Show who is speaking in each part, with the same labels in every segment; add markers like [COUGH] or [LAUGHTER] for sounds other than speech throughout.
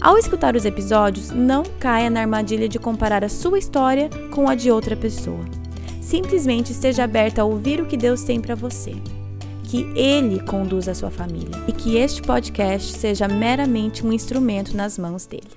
Speaker 1: Ao escutar os episódios, não caia na armadilha de comparar a sua história com a de outra pessoa. Simplesmente esteja aberta a ouvir o que Deus tem para você. Que Ele conduza a sua família e que este podcast seja meramente um instrumento nas mãos dele.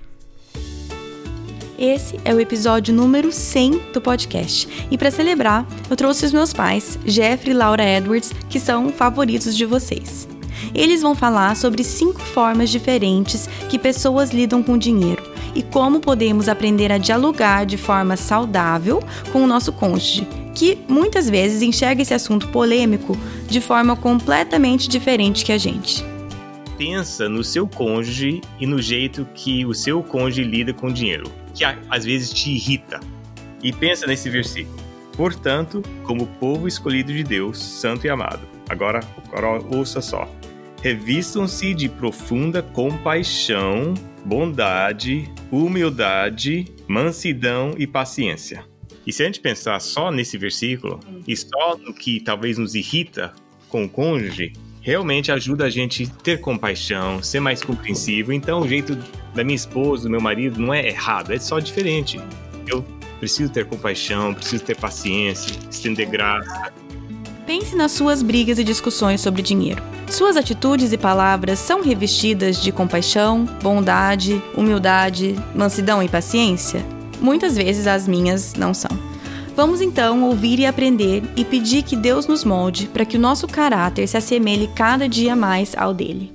Speaker 1: Esse é o episódio número 100 do podcast. E para celebrar, eu trouxe os meus pais, Jeffrey e Laura Edwards, que são favoritos de vocês. Eles vão falar sobre cinco formas diferentes que pessoas lidam com dinheiro e como podemos aprender a dialogar de forma saudável com o nosso cônjuge, que muitas vezes enxerga esse assunto polêmico de forma completamente diferente que a gente.
Speaker 2: Pensa no seu cônjuge e no jeito que o seu cônjuge lida com dinheiro, que às vezes te irrita. E pensa nesse versículo. Portanto, como povo escolhido de Deus, santo e amado. Agora, agora ouça só revistam-se de profunda compaixão, bondade, humildade, mansidão e paciência. E se a gente pensar só nesse versículo e só no que talvez nos irrita com o cônjuge, realmente ajuda a gente ter compaixão, ser mais compreensivo. Então, o jeito da minha esposa, do meu marido, não é errado, é só diferente. Eu preciso ter compaixão, preciso ter paciência, estender graça.
Speaker 1: Pense nas suas brigas e discussões sobre dinheiro. Suas atitudes e palavras são revestidas de compaixão, bondade, humildade, mansidão e paciência? Muitas vezes as minhas não são. Vamos então ouvir e aprender e pedir que Deus nos molde para que o nosso caráter se assemelhe cada dia mais ao dele.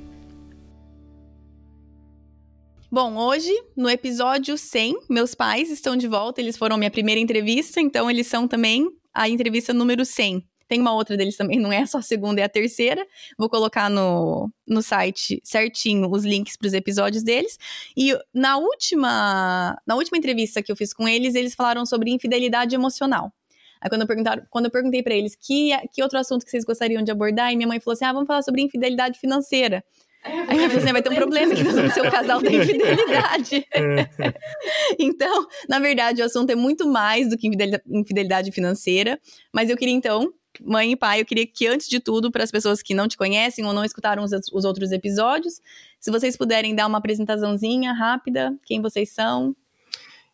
Speaker 1: Bom, hoje, no episódio 100, meus pais estão de volta. Eles foram minha primeira entrevista, então eles são também a entrevista número 100. Tem uma outra deles também, [LAUGHS] não é só a segunda, é a terceira. Vou colocar no, no site certinho os links para os episódios deles. E na última, na última entrevista que eu fiz com eles, eles falaram sobre infidelidade emocional. Aí quando eu, quando eu perguntei para eles que, que outro assunto que vocês gostariam de abordar, e minha mãe falou assim: ah, vamos falar sobre infidelidade financeira. Aí eu falei assim, vai ter um problema que o casal da infidelidade. [LAUGHS] então, na verdade, o assunto é muito mais do que infidelidade financeira. Mas eu queria, então, mãe e pai, eu queria que, antes de tudo, para as pessoas que não te conhecem ou não escutaram os, os, outros episódios, se vocês puderem dar uma apresentaçãozinha rápida, quem vocês são.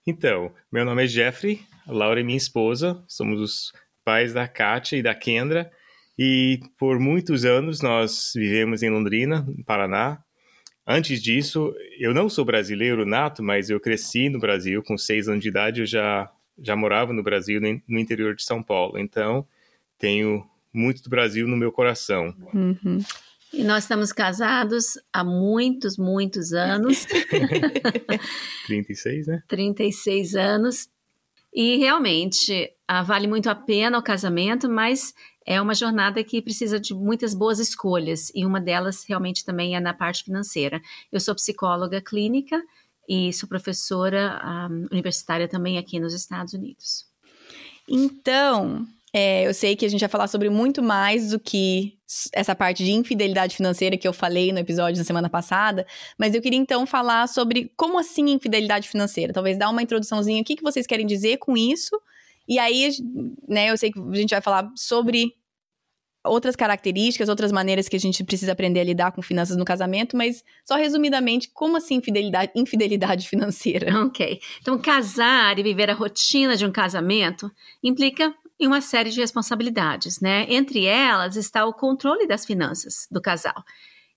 Speaker 2: Então, meu nome é Jeffrey, a Laura é minha esposa, somos os pais da Kátia e da Kendra, e por muitos anos nós vivemos em Londrina, no Paraná. Antes disso, eu não sou brasileiro nato, mas eu cresci no Brasil. Com seis anos de idade, eu já, já morava no Brasil, no interior de São Paulo. Então, tenho muito do Brasil no meu coração.
Speaker 3: Uhum. E nós estamos casados há muitos, muitos anos. [LAUGHS]
Speaker 2: 36, né?
Speaker 3: 36 anos. E realmente ah, vale muito a pena o casamento, mas é uma jornada que precisa de muitas boas escolhas. E uma delas realmente também é na parte financeira. Eu sou psicóloga clínica e sou professora um, ah, universitária também aqui nos Estados Unidos.
Speaker 1: Então, é, eu sei que a gente vai falar sobre muito mais do que essa parte de infidelidade financeira que eu falei no episódio da semana passada, mas eu queria então falar sobre como assim infidelidade financeira. Talvez dar uma introduçãozinha, o que, que vocês querem dizer com isso, e aí, né, eu sei que a gente vai falar sobre outras características, outras maneiras que a gente precisa aprender a lidar com finanças no casamento, mas só resumidamente, como assim infidelidade, infidelidade financeira?
Speaker 3: Ok. Então, casar e viver a rotina de um casamento implica e uma série de responsabilidades, né? Entre elas está o controle das finanças do casal,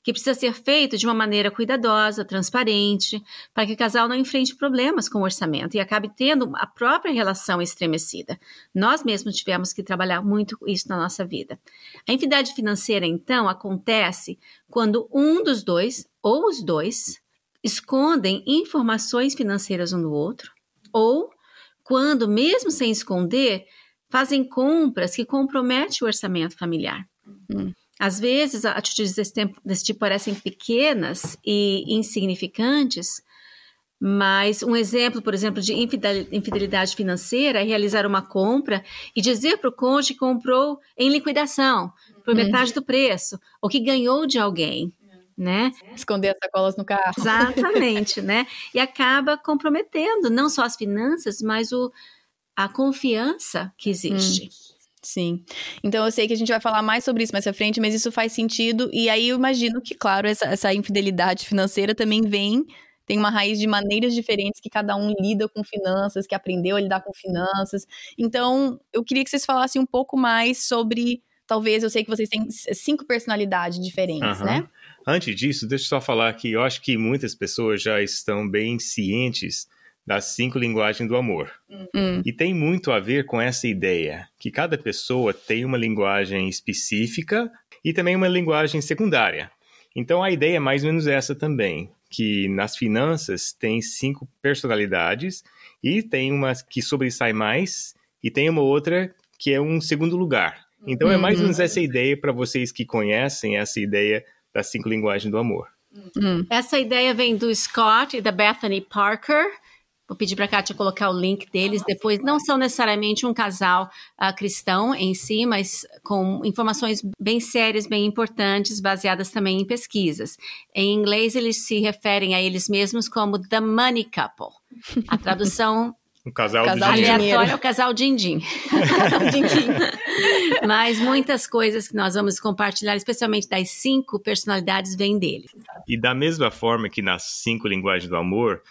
Speaker 3: que precisa ser feito de uma maneira cuidadosa, transparente, para que o casal não enfrente problemas com o orçamento e acabe tendo a própria relação estremecida. Nós mesmos tivemos que trabalhar muito isso na nossa vida. A infidelidade financeira, então, acontece quando um dos dois ou os dois escondem informações financeiras um do outro, ou quando, mesmo sem esconder, fazem compras que comprometem o orçamento familiar. Hum. Às vezes, atitudes desse, tempo, desse tipo parecem pequenas e insignificantes, Mas um exemplo, por exemplo, de infidelidade financeira é realizar uma compra e dizer para o cônjuge que comprou em liquidação, por hum. metade do preço, ou que ganhou de alguém. Né?
Speaker 1: Esconder as sacolas no carro.
Speaker 3: Exatamente, né? E acaba comprometendo não só as finanças, mas o, a confiança que existe. Hum.
Speaker 1: Sim. Então eu sei que a gente vai falar mais sobre isso mais à frente, mas isso faz sentido. E aí eu imagino que, claro, essa, essa infidelidade financeira também vem, tem uma raiz de maneiras diferentes que cada um lida com finanças, que aprendeu a lidar com finanças. Então, eu queria que vocês falassem um pouco mais sobre. Talvez eu sei que vocês têm cinco personalidades diferentes, uhum. né?
Speaker 2: Antes disso, deixa eu só falar que eu acho que muitas pessoas já estão bem cientes das cinco linguagens do amor. Hum. E tem muito a ver com essa ideia que cada pessoa tem uma linguagem específica e também uma linguagem secundária. Então a ideia é mais ou menos essa também, que nas finanças tem cinco personalidades e tem uma que sobressai mais e tem uma outra que é um segundo lugar. Então é mais ou menos uhum. essa ideia para vocês que conhecem essa ideia das cinco linguagens do amor.
Speaker 3: Hum. Essa ideia vem do Scott e da Bethany Parker. Vou pedir para a Kátia colocar o link deles depois. Não são necessariamente um casal uh, cristão em si, mas com informações bem sérias, bem importantes, baseadas também em pesquisas. Em inglês, eles se referem a eles mesmos como The Money Couple. A tradução [LAUGHS]
Speaker 2: o casal, casal de
Speaker 3: aleatório é o casal din-din. [LAUGHS] Mas muitas coisas que nós vamos compartilhar, especialmente das cinco personalidades, vêm dele.
Speaker 2: E da mesma forma que nas cinco linguagens do amor,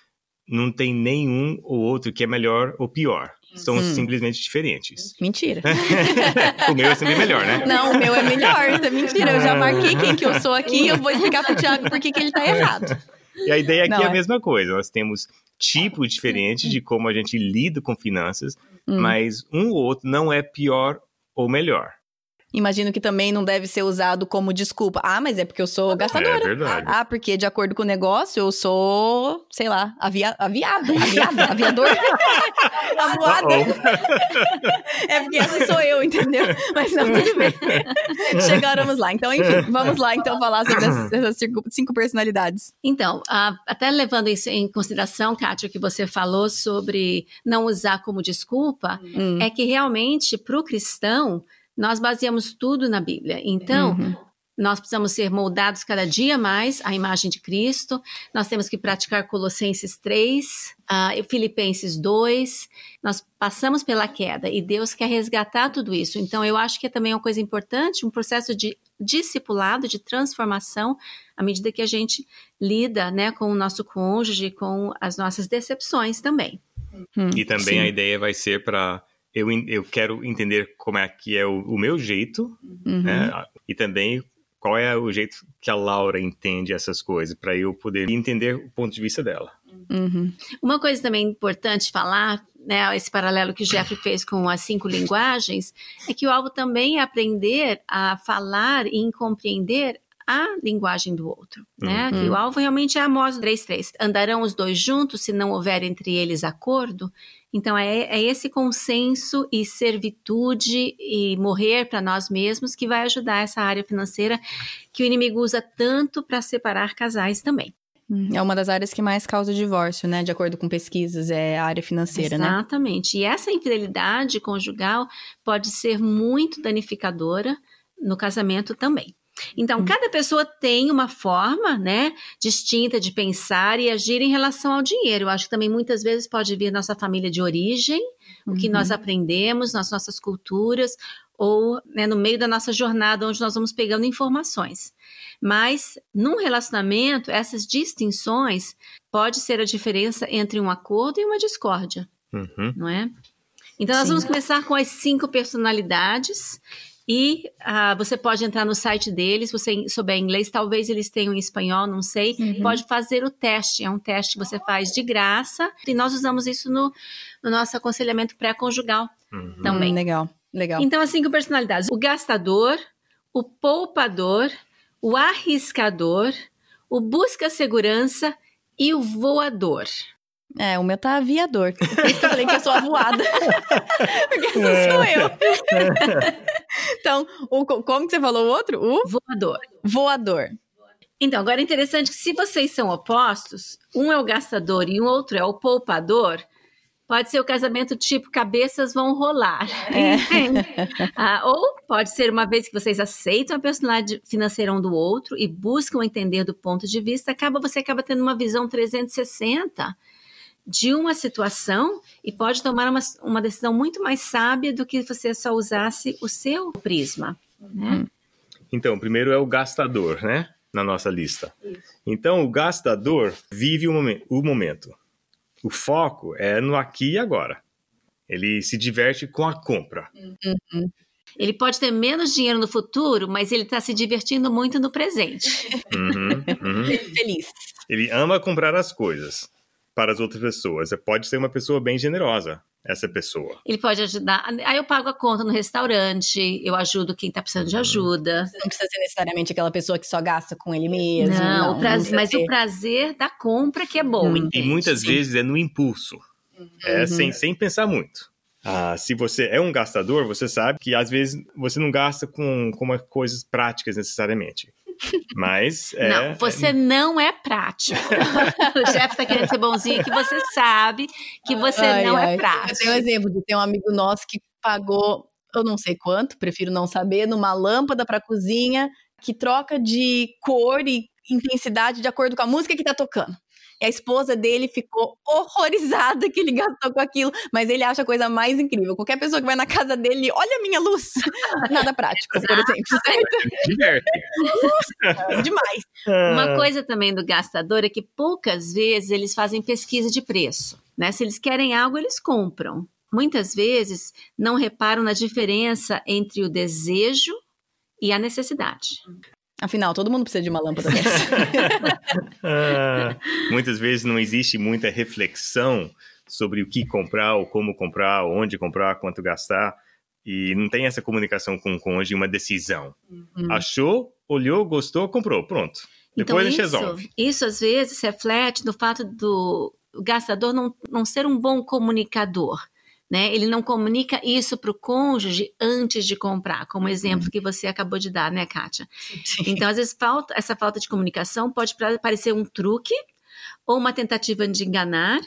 Speaker 2: não tem nenhum ou outro que é melhor ou pior. São hum. simplesmente diferentes.
Speaker 1: Mentira. [LAUGHS]
Speaker 2: o meu é sempre melhor, né?
Speaker 1: Não, o meu é melhor. Isso é mentira. Eu já marquei quem que eu sou aqui e eu vou explicar pro Thiago por que, que ele tá errado.
Speaker 2: E a ideia aqui não, é a mesma coisa. Nós temos tipos diferentes de como a gente lida com finanças, hum. mas um ou outro não é pior ou melhor.
Speaker 1: Imagino que também não deve ser usado como desculpa. Ah, mas é porque eu sou gastadora. É verdade. Ah, porque de acordo com o negócio, eu sou, sei lá, avia, aviada, [LAUGHS] aviada, aviador. [LAUGHS] Avoada. é porque essa sou eu, entendeu? Mas não, tudo bem. [LAUGHS] Chegaremos lá. Então, enfim, vamos lá então falar sobre essas cinco personalidades.
Speaker 3: Então, uh, até levando isso em consideração, Kátia, que você falou sobre não usar como desculpa, hum. é que realmente, para o cristão, nós baseamos tudo na Bíblia. Então, uhum. nós precisamos ser moldados cada dia mais à imagem de Cristo. Nós temos que praticar Colossenses 3, uh, Filipenses 2. Nós passamos pela queda e Deus quer resgatar tudo isso. Então, eu acho que é também uma coisa importante, um processo de discipulado, de transformação, à medida que a gente lida né, com o nosso cônjuge, com as nossas decepções também.
Speaker 2: Hum, e também sim. a ideia vai ser para eu, eu quero entender como é que é o, o meu jeito, uhum. né? E também qual é o jeito que a Laura entende essas coisas, para eu poder entender o ponto de vista dela.
Speaker 3: Uhum. Uma coisa também importante falar, né, esse paralelo que o Jeff fez com as cinco linguagens, é que o alvo também é aprender a falar e compreender a linguagem do outro, né? Uhum. Que o alvo realmente é Amós 3.3. Andarão os dois juntos se não houver entre eles acordo? Então, é, é esse consenso e servitude e morrer para nós mesmos que vai ajudar essa área financeira que o inimigo usa tanto para separar casais também.
Speaker 1: É uma das áreas que mais causa divórcio, né? De acordo com pesquisas, é a área financeira,
Speaker 3: Exatamente. né? Exatamente. E essa infidelidade conjugal pode ser muito danificadora no casamento também. Então, hum. cada pessoa tem uma forma, né, distinta de pensar e agir em relação ao dinheiro. Eu acho que também muitas vezes pode vir nossa família de origem, uhum. o que nós uhum. aprendemos nas nossas culturas, ou né, no meio da nossa jornada, onde nós vamos pegando informações. Mas, num relacionamento, essas distinções pode ser a diferença entre um acordo e uma discórdia, uhum. não é? Então, nós Sim. vamos começar com as cinco personalidades e uh, você pode entrar no site deles, se você souber inglês, talvez eles tenham em espanhol, não sei. Uhum. Pode fazer o teste, é um teste que você faz de graça. E nós usamos isso no, no nosso aconselhamento pré-conjugal uhum. também.
Speaker 1: Hum, legal, legal.
Speaker 3: Então, as cinco personalidades: o gastador, o poupador, o arriscador, o busca segurança e o voador.
Speaker 1: É, o meu tá aviador. Por isso que eu falei que eu sou avoada. [LAUGHS] Porque essa sou eu. [LAUGHS] então, o, como que você falou o outro? O
Speaker 3: voador.
Speaker 1: Voador.
Speaker 3: Então, agora é interessante que se vocês são opostos, um é o gastador e o outro é o poupador, pode ser o casamento tipo cabeças vão rolar. É. [LAUGHS] ah, ou pode ser uma vez que vocês aceitam a personalidade financeira um do outro e buscam entender do ponto de vista, acaba você acaba tendo uma visão 360 de uma situação e pode tomar uma, uma decisão muito mais sábia do que você só usasse o seu prisma. Né? Hum.
Speaker 2: Então, primeiro é o gastador, né? Na nossa lista. Isso. Então, o gastador vive o, momen o momento. O foco é no aqui e agora. Ele se diverte com a compra.
Speaker 3: Uhum. Ele pode ter menos dinheiro no futuro, mas ele está se divertindo muito no presente.
Speaker 2: Uhum, uhum. [LAUGHS]
Speaker 1: Feliz.
Speaker 2: Ele ama comprar as coisas para as outras pessoas. Pode ser uma pessoa bem generosa, essa pessoa.
Speaker 3: Ele pode ajudar. Aí eu pago a conta no restaurante, eu ajudo quem está precisando de uhum. ajuda.
Speaker 1: Não precisa ser necessariamente aquela pessoa que só gasta com ele mesmo.
Speaker 3: Não, não o prazer, não mas ser. o prazer da compra que é bom. Hum,
Speaker 2: e muitas Sim. vezes é no impulso. Uhum. É sem, sem pensar muito. Ah, se você é um gastador, você sabe que às vezes você não gasta com, com coisas práticas necessariamente. Mas.
Speaker 3: É, não, você é... não é prático. [LAUGHS] o chefe tá querendo ser bonzinho que você sabe que você ai, não é ai. é prático.
Speaker 1: Eu tenho um exemplo de ter um amigo nosso que pagou, eu não sei quanto, prefiro não saber, numa lâmpada para cozinha que troca de cor e intensidade de acordo com a música que tá tocando. E a esposa dele ficou horrorizada que ele gastou com aquilo, mas ele acha a coisa mais incrível. Qualquer pessoa que vai na casa dele, olha a minha luz. [LAUGHS] Nada prático, por exemplo, certo? [LAUGHS]
Speaker 2: Diverte.
Speaker 1: Nossa, demais.
Speaker 3: Uma coisa também do gastador é que poucas vezes eles fazem pesquisa de preço. Né? Se eles querem algo, eles compram. Muitas vezes não reparam na diferença entre o desejo e a necessidade.
Speaker 1: Afinal, todo mundo precisa de uma lâmpada dessa.
Speaker 2: ah, [LAUGHS] muitas vezes não existe muita reflexão sobre o que comprar, ou como comprar, onde comprar, quanto gastar. E não tem essa comunicação com o cônjuge, uma decisão. Uhum. Achou, olhou, gostou, comprou, pronto. Depois então, a gente isso, resolve.
Speaker 3: Isso às vezes reflete no fato do gastador não, não ser um bom comunicador né? Ele não comunica isso para o cônjuge antes de comprar, como exemplo que você acabou de dar, né, Kátia? Sim. Então, às vezes, falta, essa falta de comunicação pode parecer um truque ou uma tentativa de enganar,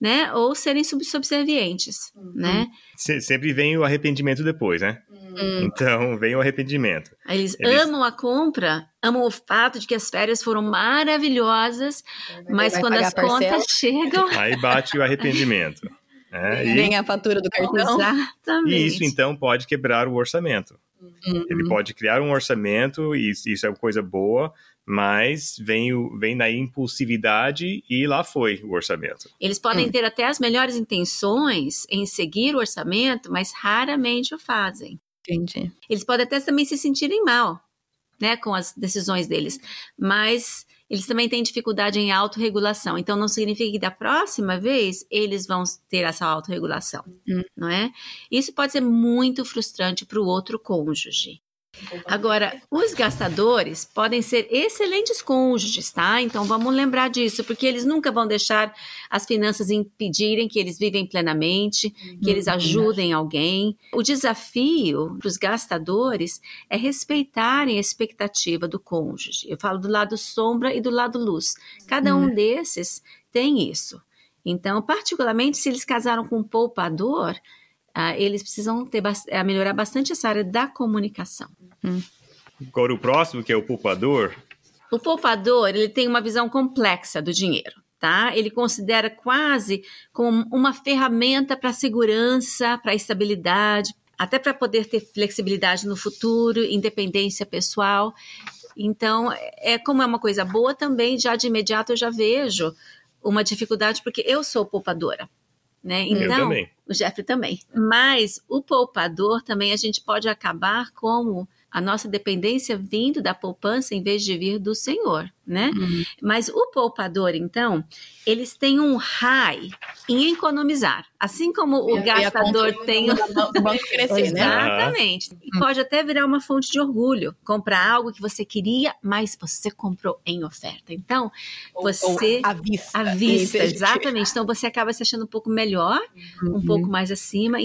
Speaker 3: né? Ou serem subservientes, uhum. né?
Speaker 2: sempre vem o arrependimento depois, né? Uhum. Então, vem o arrependimento.
Speaker 3: Eles, Eles, amam a compra, amam o fato de que as férias foram maravilhosas, mas quando as contas chegam...
Speaker 2: Aí bate o arrependimento. [LAUGHS]
Speaker 1: É, e vem a fatura do cartão.
Speaker 3: Exatamente.
Speaker 2: E isso, então, pode quebrar o orçamento. Uhum. Ele pode criar um orçamento, e isso é uma coisa boa, mas vem, o, vem na impulsividade e lá foi o orçamento.
Speaker 3: Eles podem hum. ter até as melhores intenções em seguir o orçamento, mas raramente o fazem.
Speaker 1: Entendi.
Speaker 3: Eles podem até também se sentirem mal, né, com as decisões deles, mas eles também têm dificuldade em autorregulação. Então, não significa que da próxima vez eles vão ter essa autorregulação, hum. não é? Isso pode ser muito frustrante para o outro cônjuge. Agora, os gastadores podem ser excelentes cônjuges, tá? Então vamos lembrar disso, porque eles nunca vão deixar as finanças impedirem que eles vivem plenamente, que eles uhum. ajudem alguém. O desafio para os gastadores é respeitarem a expectativa do cônjuge. Eu falo do lado sombra e do lado luz. Cada um uhum. desses tem isso. Então, particularmente se eles casaram com um poupador, uh, eles precisam ter, uh, melhorar bastante essa área da comunicação.
Speaker 2: Hum. Agora o próximo, que é o poupador.
Speaker 3: O poupador, ele tem uma visão complexa do dinheiro. Tá? Ele considera quase como uma ferramenta para segurança, para estabilidade, até para poder ter flexibilidade no futuro, independência pessoal. Então, é como é uma coisa boa também, já de imediato eu já vejo uma dificuldade porque eu sou poupadora né? Então, o Jeffrey também. Mas o poupador também a gente pode acabar como a nossa dependência vindo da poupança em vez de vir do Senhor, né? Uhum. Mas o poupador, então, eles têm um high em economizar, assim como o e gastador tem o
Speaker 1: banco [LAUGHS] crescer,
Speaker 3: né? Exatamente. Uhum. E pode até virar uma fonte de orgulho, comprar algo que você queria, mas você comprou em oferta. Então, você
Speaker 1: ou à vista.
Speaker 3: À vista, exatamente. Então você acaba se achando um pouco melhor, uhum. um pouco mais acima.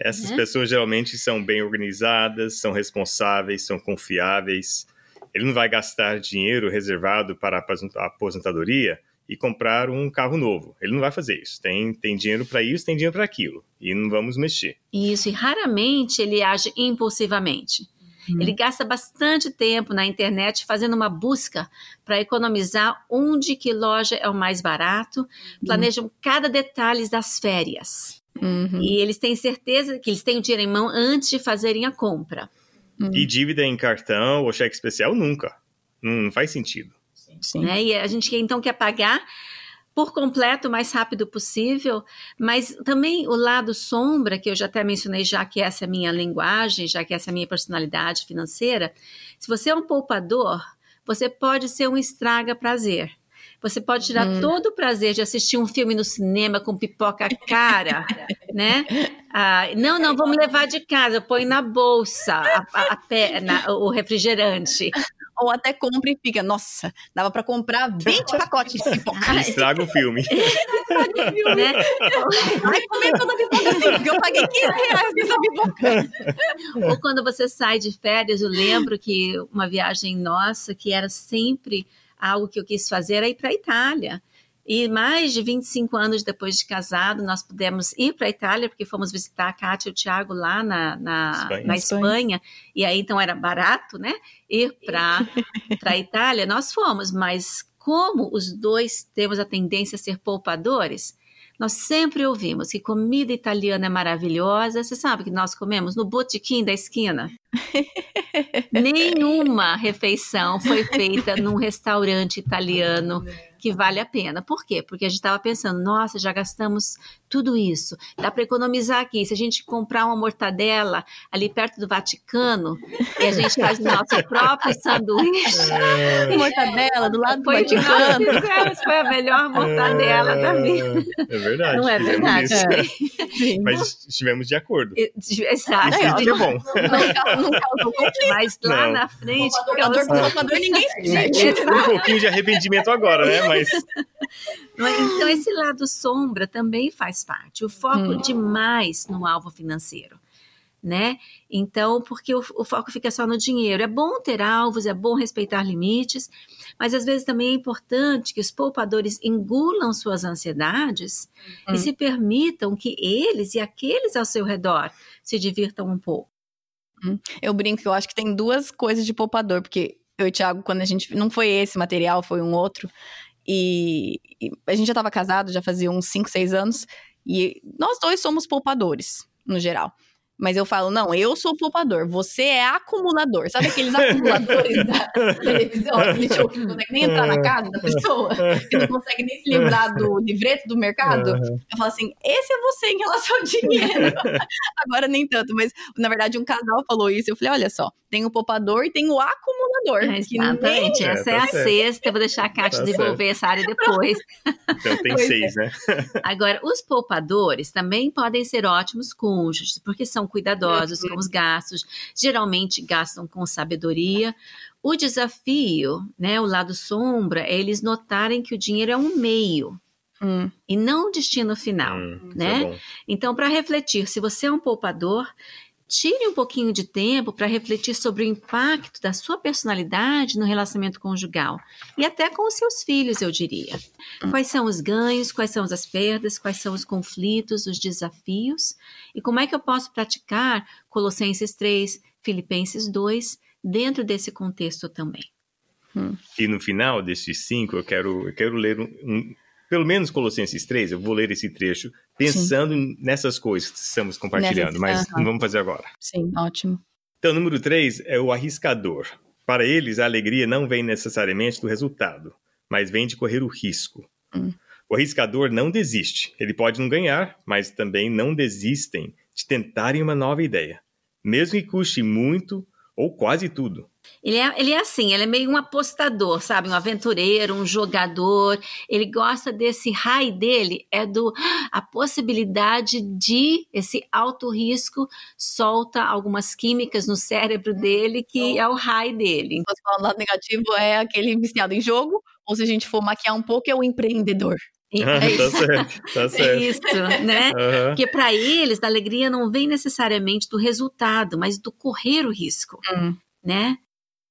Speaker 2: Essas né? pessoas geralmente são bem organizadas, são responsáveis, são confiáveis. Ele não vai gastar dinheiro reservado para a aposentadoria e comprar um carro novo. Ele não vai fazer isso. Tem, tem dinheiro para isso, tem dinheiro para aquilo. E não vamos mexer.
Speaker 3: Isso, e raramente ele age impulsivamente. Uhum. Ele gasta bastante tempo na internet fazendo uma busca para economizar onde que loja é o mais barato, uhum. planejam cada detalhe das férias. Uhum. E eles têm certeza que eles têm o dinheiro em mão antes de fazerem a compra.
Speaker 2: Uhum. E dívida em cartão ou cheque especial nunca. Não, faz sentido.
Speaker 3: Sim. Né? E a gente então quer pagar por completo o mais rápido possível, mas também o lado sombra, que eu já até mencionei, já que essa é a minha linguagem, já que essa é a minha personalidade financeira, se você é um poupador, você pode ser um estraga prazer. Você pode tirar hum. todo o prazer de assistir um filme no cinema com pipoca cara, [LAUGHS] né? Ah, não, não, vamos levar de casa, põe na bolsa a, a, a perna, o refrigerante
Speaker 1: ou até compra e fica, nossa, dava para comprar 20 pacotes de pipoca. [LAUGHS]
Speaker 2: Estraga o filme. [LAUGHS]
Speaker 1: Estraga o filme, né? Vai comer toda a pipoca assim, porque eu paguei 15 reais nessa pipoca.
Speaker 3: Ou quando você sai de férias, eu lembro que uma viagem nossa, que era sempre algo que eu quis fazer, era ir para a Itália. E mais de 25 anos depois de casado, nós pudemos ir para a Itália, porque fomos visitar a Kátia e o Tiago lá na, na Espanha. na Espanha. E aí, então, era barato, né? Ir para [LAUGHS] a Itália. Nós fomos, mas como os dois temos a tendência a ser poupadores, nós sempre ouvimos que comida italiana é maravilhosa. Você sabe que nós comemos no botequim da esquina? [LAUGHS] Nenhuma refeição foi feita num restaurante italiano que vale a pena. Por quê? Porque a gente estava pensando, nossa, já gastamos tudo isso, dá para economizar aqui. Se a gente comprar uma mortadela ali perto do Vaticano e a gente faz o nosso próprio sanduíche.
Speaker 1: É. [LAUGHS] mortadela do lado do foi Vaticano.
Speaker 3: Fizemos, foi a melhor mortadela é. da vida.
Speaker 2: É verdade.
Speaker 3: Não é verdade?
Speaker 2: É. Mas estivemos de acordo.
Speaker 3: Exato.
Speaker 2: Isso é bom.
Speaker 3: Não, não conflito. Mas lá não. na frente... O
Speaker 1: poupador, ninguém [LAUGHS] se
Speaker 2: Um pouquinho de arrependimento agora, né? [LAUGHS] Mas...
Speaker 3: Então, esse lado sombra também faz parte. O foco hum. demais no alvo financeiro. Né? Então, porque o, o, foco fica só no dinheiro. É bom ter alvos, é bom respeitar limites, mas às vezes também é importante que os poupadores engulam suas ansiedades hum. e se permitam que eles e aqueles ao seu redor se divirtam um pouco.
Speaker 1: Hum. Eu brinco que eu acho que tem duas coisas de poupador, porque eu e o Thiago, quando a gente. Não foi esse material, foi um outro. E, e a gente já estava casado, já fazia uns 5, 6 anos. E nós dois somos poupadores, no geral. Mas eu falo, não, eu sou poupador, você é acumulador. Sabe aqueles acumuladores da [LAUGHS] televisão, aquele show que não consegue nem entrar na casa da pessoa, que não consegue nem se lembrar do livreto do mercado? Eu falo assim, esse é você em relação ao dinheiro. [LAUGHS] Agora nem tanto, mas na verdade um casal falou isso. Eu falei, olha só, tem o poupador e tem o acumulador.
Speaker 3: É, exatamente, nem... essa é, tá é a certo. sexta. Eu vou deixar a Kátia tá desenvolver certo. essa área depois.
Speaker 2: Então tem pois seis, é. né?
Speaker 3: Agora, os poupadores também podem ser ótimos cônjuges, porque são cuidadosos com os gastos, geralmente gastam com sabedoria. O desafio, né, o lado sombra, é eles notarem que o dinheiro é um meio. Hum. E não um destino final, hum, né? É então, para refletir, se você é um poupador, tire um pouquinho de tempo para refletir sobre o impacto da sua personalidade no relacionamento conjugal e até com os seus filhos, eu diria. Quais são os ganhos, quais são as perdas, quais são os conflitos, os desafios e como é que eu posso praticar Colossenses 3, Filipenses 2 dentro desse contexto também.
Speaker 2: E no final desses cinco, eu quero, eu quero ler um pelo menos Colossenses 3, eu vou ler esse trecho pensando Sim. nessas coisas que estamos compartilhando, mas não vamos fazer agora.
Speaker 1: Sim, ótimo.
Speaker 2: Então, número 3 é o arriscador. Para eles, a alegria não vem necessariamente do resultado, mas vem de correr o risco. Hum. O arriscador não desiste. Ele pode não ganhar, mas também não desistem de tentarem uma nova ideia, mesmo que custe muito ou quase tudo.
Speaker 3: Ele é, ele é assim, ele é meio um apostador, sabe? Um aventureiro, um jogador. Ele gosta desse high dele, é do [GASPS] a possibilidade de esse alto risco solta algumas químicas no cérebro dele que então, é o high dele.
Speaker 1: O lado negativo é aquele viciado em jogo, ou se a gente for maquiar um pouco, é o empreendedor. [LAUGHS]
Speaker 2: É tá certo, tá certo.
Speaker 3: É isso, né? Uhum. Porque para eles, a alegria não vem necessariamente do resultado, mas do correr o risco, uhum. né?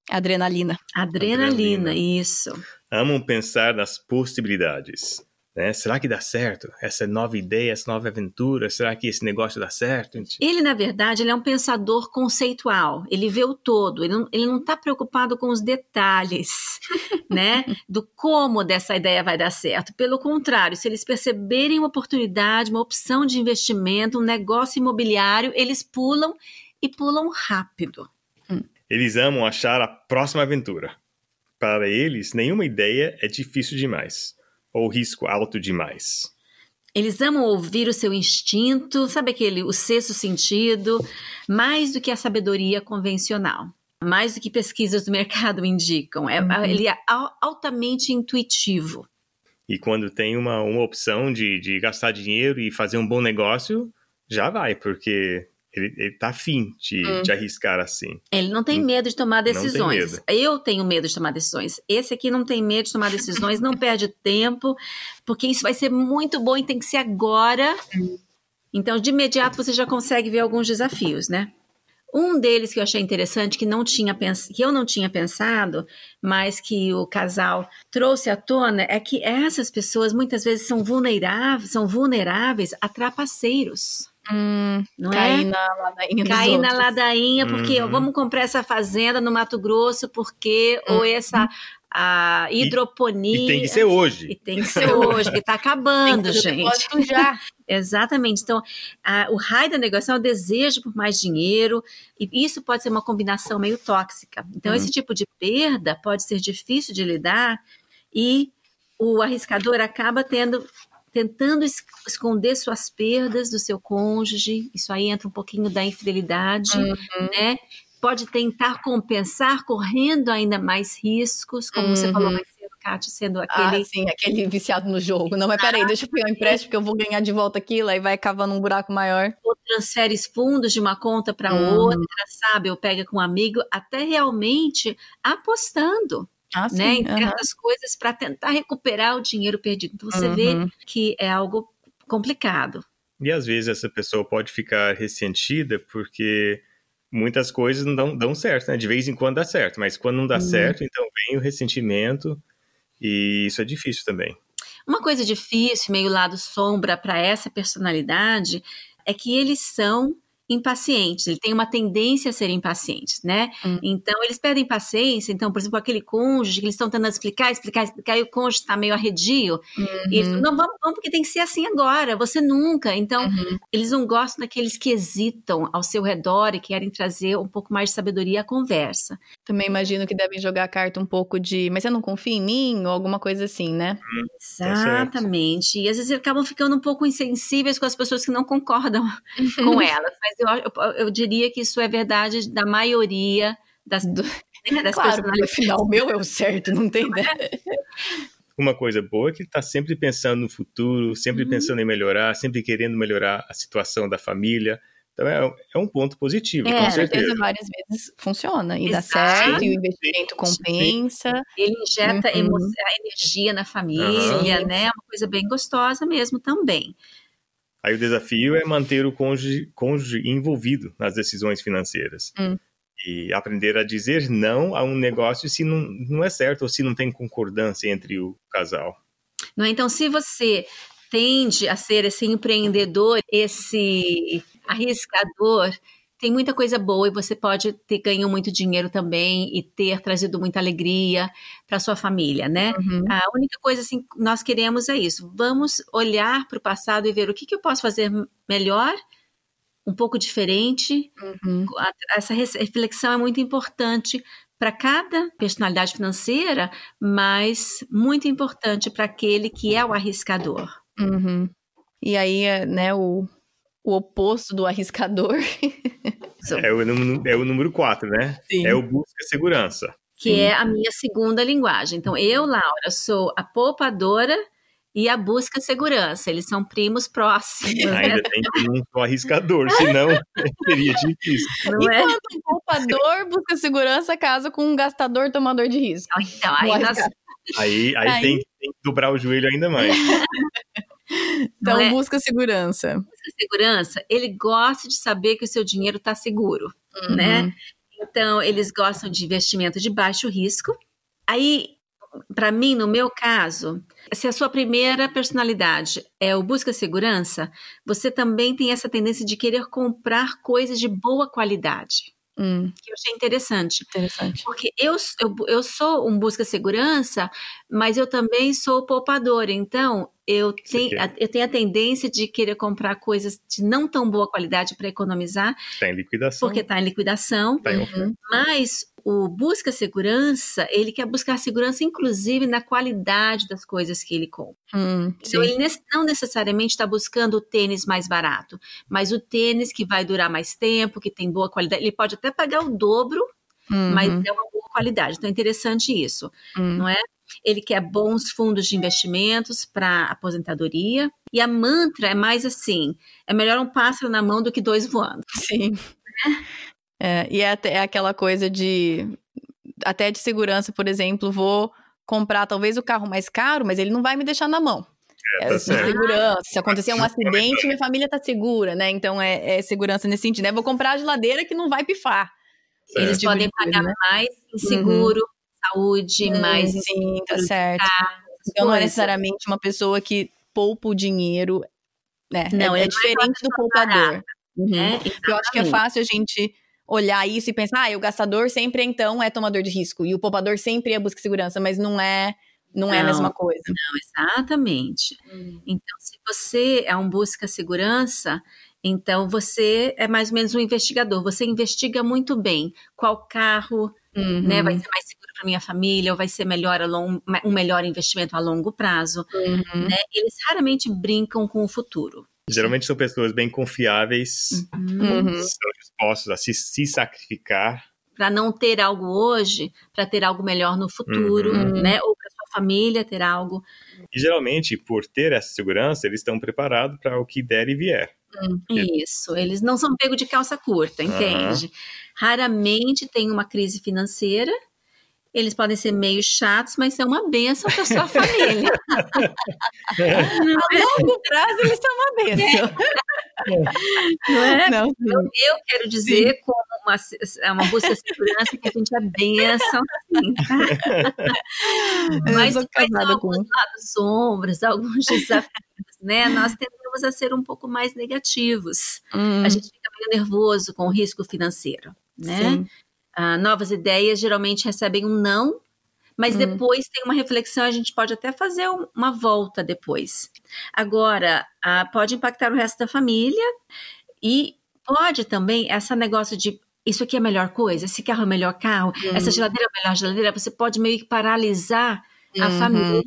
Speaker 1: Adrenalina.
Speaker 3: Adrenalina, Adrenalina. isso.
Speaker 2: Amam pensar nas possibilidades. Né? Será que dá certo? Essa nova ideia, essa nova aventura, será que esse negócio dá certo?
Speaker 3: Ele, na verdade, ele é um pensador conceitual. Ele vê o todo. Ele não está preocupado com os detalhes, [LAUGHS] né? Do como dessa ideia vai dar certo. Pelo contrário, se eles perceberem uma oportunidade, uma opção de investimento, um negócio imobiliário, eles pulam e pulam rápido.
Speaker 2: Eles amam achar a próxima aventura. Para eles, nenhuma ideia é difícil demais ou risco alto demais?
Speaker 3: Eles amam ouvir o seu instinto, sabe aquele, o sexto sentido, mais do que a sabedoria convencional, mais do que pesquisas do mercado indicam. É, uhum. Ele é altamente intuitivo.
Speaker 2: E quando tem uma, uma opção de, de gastar dinheiro e fazer um bom negócio, já vai, porque ele, ele tá afim de, hum. de arriscar assim.
Speaker 3: Ele não tem medo de tomar decisões. Eu tenho medo de tomar decisões. Esse aqui não tem medo de tomar decisões, não perde tempo, porque isso vai ser muito bom e tem que ser agora. Então, de imediato, você já consegue ver alguns desafios, né? Um deles que eu achei interessante, que, não tinha pens... que eu não tinha pensado, mas que o casal trouxe à tona, é que essas pessoas muitas vezes são vulneráveis, são vulneráveis a trapaceiros.
Speaker 1: Hum, não cair é? na ladainha
Speaker 3: Cair na ladainha, porque uhum. vamos comprar essa fazenda no Mato Grosso, porque, uhum. ou essa a hidroponia.
Speaker 2: E, e, tem que ser hoje.
Speaker 3: E tem que ser hoje, que está [LAUGHS] acabando, gente.
Speaker 1: Já. [LAUGHS]
Speaker 3: Exatamente. Então, a, o raio da negociação é o desejo por mais dinheiro, e isso pode ser uma combinação meio tóxica. Então, uhum. esse tipo de perda pode ser difícil de lidar e o arriscador acaba tendo tentando esconder suas perdas do seu cônjuge, isso aí entra um pouquinho da infidelidade, uhum. né? Pode tentar compensar correndo ainda mais riscos, como uhum. você falou mais cedo, Kátia, sendo aquele...
Speaker 1: Ah, sim, aquele viciado no jogo. Não, mas peraí, deixa eu pegar um empréstimo que eu vou ganhar de volta aquilo, aí vai cavando um buraco maior.
Speaker 3: Ou transfere fundos de uma conta para uhum. outra, sabe? Ou pega com um amigo, até realmente apostando. Ah, né, em certas uhum. coisas para tentar recuperar o dinheiro perdido. Então você uhum. vê que é algo complicado.
Speaker 2: E às vezes essa pessoa pode ficar ressentida porque muitas coisas não dão, dão certo, né? De vez em quando dá certo, mas quando não dá uhum. certo, então vem o ressentimento e isso é difícil também.
Speaker 3: Uma coisa difícil, meio lado sombra para essa personalidade, é que eles são impacientes, ele tem uma tendência a ser impacientes, né? Hum. Então, eles perdem paciência. Então, por exemplo, aquele cônjuge que eles estão tentando explicar, explicar, explicar, e o cônjuge está meio arredio. Uhum. E eles falam, não, vamos, vamos, porque tem que ser assim agora, você nunca. Então, uhum. eles não gostam daqueles que hesitam ao seu redor e querem trazer um pouco mais de sabedoria à conversa.
Speaker 1: Também imagino que devem jogar a carta um pouco de, mas você não confia em mim? Ou alguma coisa assim, né?
Speaker 3: Hum, Exatamente. e às vezes acabam ficando um pouco insensíveis com as pessoas que não concordam [LAUGHS] com elas. Mas eu, eu, eu, diria que isso é verdade da maioria das, do, [LAUGHS]
Speaker 1: né, das claro, pessoas. Afinal, o meu é o certo, não tem ideia. [LAUGHS]
Speaker 2: Uma coisa boa é que está sempre pensando no futuro, sempre uhum. pensando em melhorar, sempre querendo melhorar a situação da família. Então é, é um ponto positivo, é, com certeza.
Speaker 1: várias vezes funciona e Exato. dá certo, e o investimento compensa.
Speaker 3: Ele injeta uhum. energia na família, uhum. né? É uma coisa bem gostosa mesmo também.
Speaker 2: Aí o desafio é manter o cônjuge, cônjuge envolvido nas decisões financeiras. Hum. E aprender a dizer não a um negócio se não, não é certo ou se não tem concordância entre o casal.
Speaker 3: Não, então, se você tende a ser esse empreendedor, esse arriscador, tem muita coisa boa e você pode ter ganho muito dinheiro também e ter trazido muita alegria para sua família, né? Uhum. A única coisa assim que nós queremos é isso. Vamos olhar para o passado e ver o que, que eu posso fazer melhor, um pouco diferente. Uhum. Essa reflexão é muito importante para cada personalidade financeira, mas muito importante para aquele que é o arriscador.
Speaker 1: Uhum. E aí, é, né, o, o oposto do arriscador. [LAUGHS]
Speaker 2: é, o número, é o número 4, né? Sim. É o busca segurança.
Speaker 3: Que Sim. é a minha segunda linguagem. Então, eu, Laura, sou a poupadora e a busca segurança. Eles são primos próximos.
Speaker 2: Ainda né? tem que um só arriscador, senão [LAUGHS] seria difícil.
Speaker 1: Não é? Enquanto um poupador busca segurança, casa com um gastador tomador de risco.
Speaker 3: Então, aí, nós...
Speaker 2: aí, aí, aí... Tem, tem, que dobrar o joelho ainda mais. [LAUGHS] [LAUGHS]
Speaker 1: Então, é? busca segurança.
Speaker 3: Busca segurança, ele gosta de saber que o seu dinheiro está seguro, uhum. né? Então, eles gostam de investimento de baixo risco. Aí, para mim, no meu caso, se a sua primeira personalidade é o busca segurança, você também tem essa tendência de querer comprar coisas de boa qualidade.
Speaker 1: Hum,
Speaker 3: Que eu achei interessante.
Speaker 1: interessante.
Speaker 3: Porque eu, eu, eu sou um busca segurança, mas eu também sou poupador. Então, eu tenho, a, eu tenho a tendência de querer comprar coisas de não tão boa qualidade para economizar,
Speaker 2: Está em liquidação.
Speaker 3: porque está em liquidação.
Speaker 2: Tá em.
Speaker 1: Uhum.
Speaker 3: Mas o busca segurança, ele quer buscar segurança, inclusive, na qualidade das coisas que ele compra.
Speaker 1: Hum,
Speaker 3: Então,
Speaker 1: sim.
Speaker 3: ele não necessariamente está buscando o tênis mais barato, mas o tênis que vai durar mais tempo, que tem boa qualidade. Ele pode até pagar o dobro,
Speaker 1: Uhum,
Speaker 3: mas é uma boa qualidade. Então, é interessante isso,
Speaker 1: hum.
Speaker 3: não é? Ele quer bons fundos de investimentos para aposentadoria. E a mantra é mais assim: é melhor um pássaro na mão do que dois voando.
Speaker 1: Sim. É, e é, até- é aquela coisa de. Até de segurança, por exemplo, vou comprar talvez o carro mais caro, mas ele não vai me deixar na mão.
Speaker 2: É,
Speaker 1: É,
Speaker 2: tá
Speaker 1: segurança. Se acontecer um acidente, minha família tá segura, né? Então é, é segurança nesse sentido. né? Vou comprar a geladeira que não vai pifar.
Speaker 2: Certo.
Speaker 3: Eles
Speaker 1: tipo
Speaker 3: podem
Speaker 1: de coisa,
Speaker 3: pagar
Speaker 1: né?
Speaker 3: mais em seguro, saúde, mais em
Speaker 1: Hum, Sim, tá
Speaker 3: seguro
Speaker 1: certo.
Speaker 3: carro,
Speaker 1: Então não é necessariamente uma pessoa que poupa o dinheiro, né?
Speaker 3: Não,
Speaker 1: é,
Speaker 3: é
Speaker 1: é diferente do poupador. Uhum.
Speaker 3: né?
Speaker 1: Eu acho que é fácil a gente olhar isso e pensar, ah, o gastador sempre então é tomador de risco e o poupador sempre é busca segurança, mas não é, não, é a
Speaker 3: Não.
Speaker 1: mesma coisa.
Speaker 3: Exatamente. Então, se você é um busca segurança, então você é mais ou menos um investigador. Você investiga muito bem qual carro
Speaker 1: Uhum.
Speaker 3: né, vai ser mais seguro para minha família, ou vai ser melhor long, um melhor investimento a longo prazo.
Speaker 1: Uhum.
Speaker 3: Né? Eles raramente brincam com o futuro.
Speaker 2: Geralmente são pessoas bem confiáveis,
Speaker 1: Uhum.
Speaker 2: são dispostos a se, se sacrificar.
Speaker 3: Para não ter algo hoje, para ter algo melhor no futuro,
Speaker 1: Uhum.
Speaker 3: né? Ou para sua família ter algo.
Speaker 2: E geralmente, por ter essa segurança, eles estão preparados para o que der e vier.
Speaker 3: Isso, eles não são pego de calça curta, entende? Raramente tem uma crise financeira. Eles podem ser meio chatos, mas são uma benção para sua família. [LAUGHS]
Speaker 1: A longo prazo eles são uma bênção.
Speaker 3: Não é?
Speaker 1: Não, sim.
Speaker 3: Eu quero dizer, como uma, é uma busca de segurança, que a gente é benção, sim, [LAUGHS] Mas são
Speaker 1: casada com
Speaker 3: alguns lados sombras, alguns desafios, né? Nós tendemos a ser um pouco mais negativos.
Speaker 1: Hum,
Speaker 3: A gente fica meio nervoso com o risco financeiro, né?
Speaker 1: sim.
Speaker 3: Ah, novas ideias geralmente recebem um não, mas
Speaker 1: Hum.
Speaker 3: depois tem uma reflexão, a gente pode até fazer um- uma volta depois. Agora, ah, pode impactar o resto da família e pode também essa negócio de isso aqui é a melhor coisa, esse carro é o melhor carro, essa
Speaker 1: Hum.
Speaker 3: geladeira é a melhor geladeira, você pode meio que paralisar a
Speaker 1: Uhum.
Speaker 3: família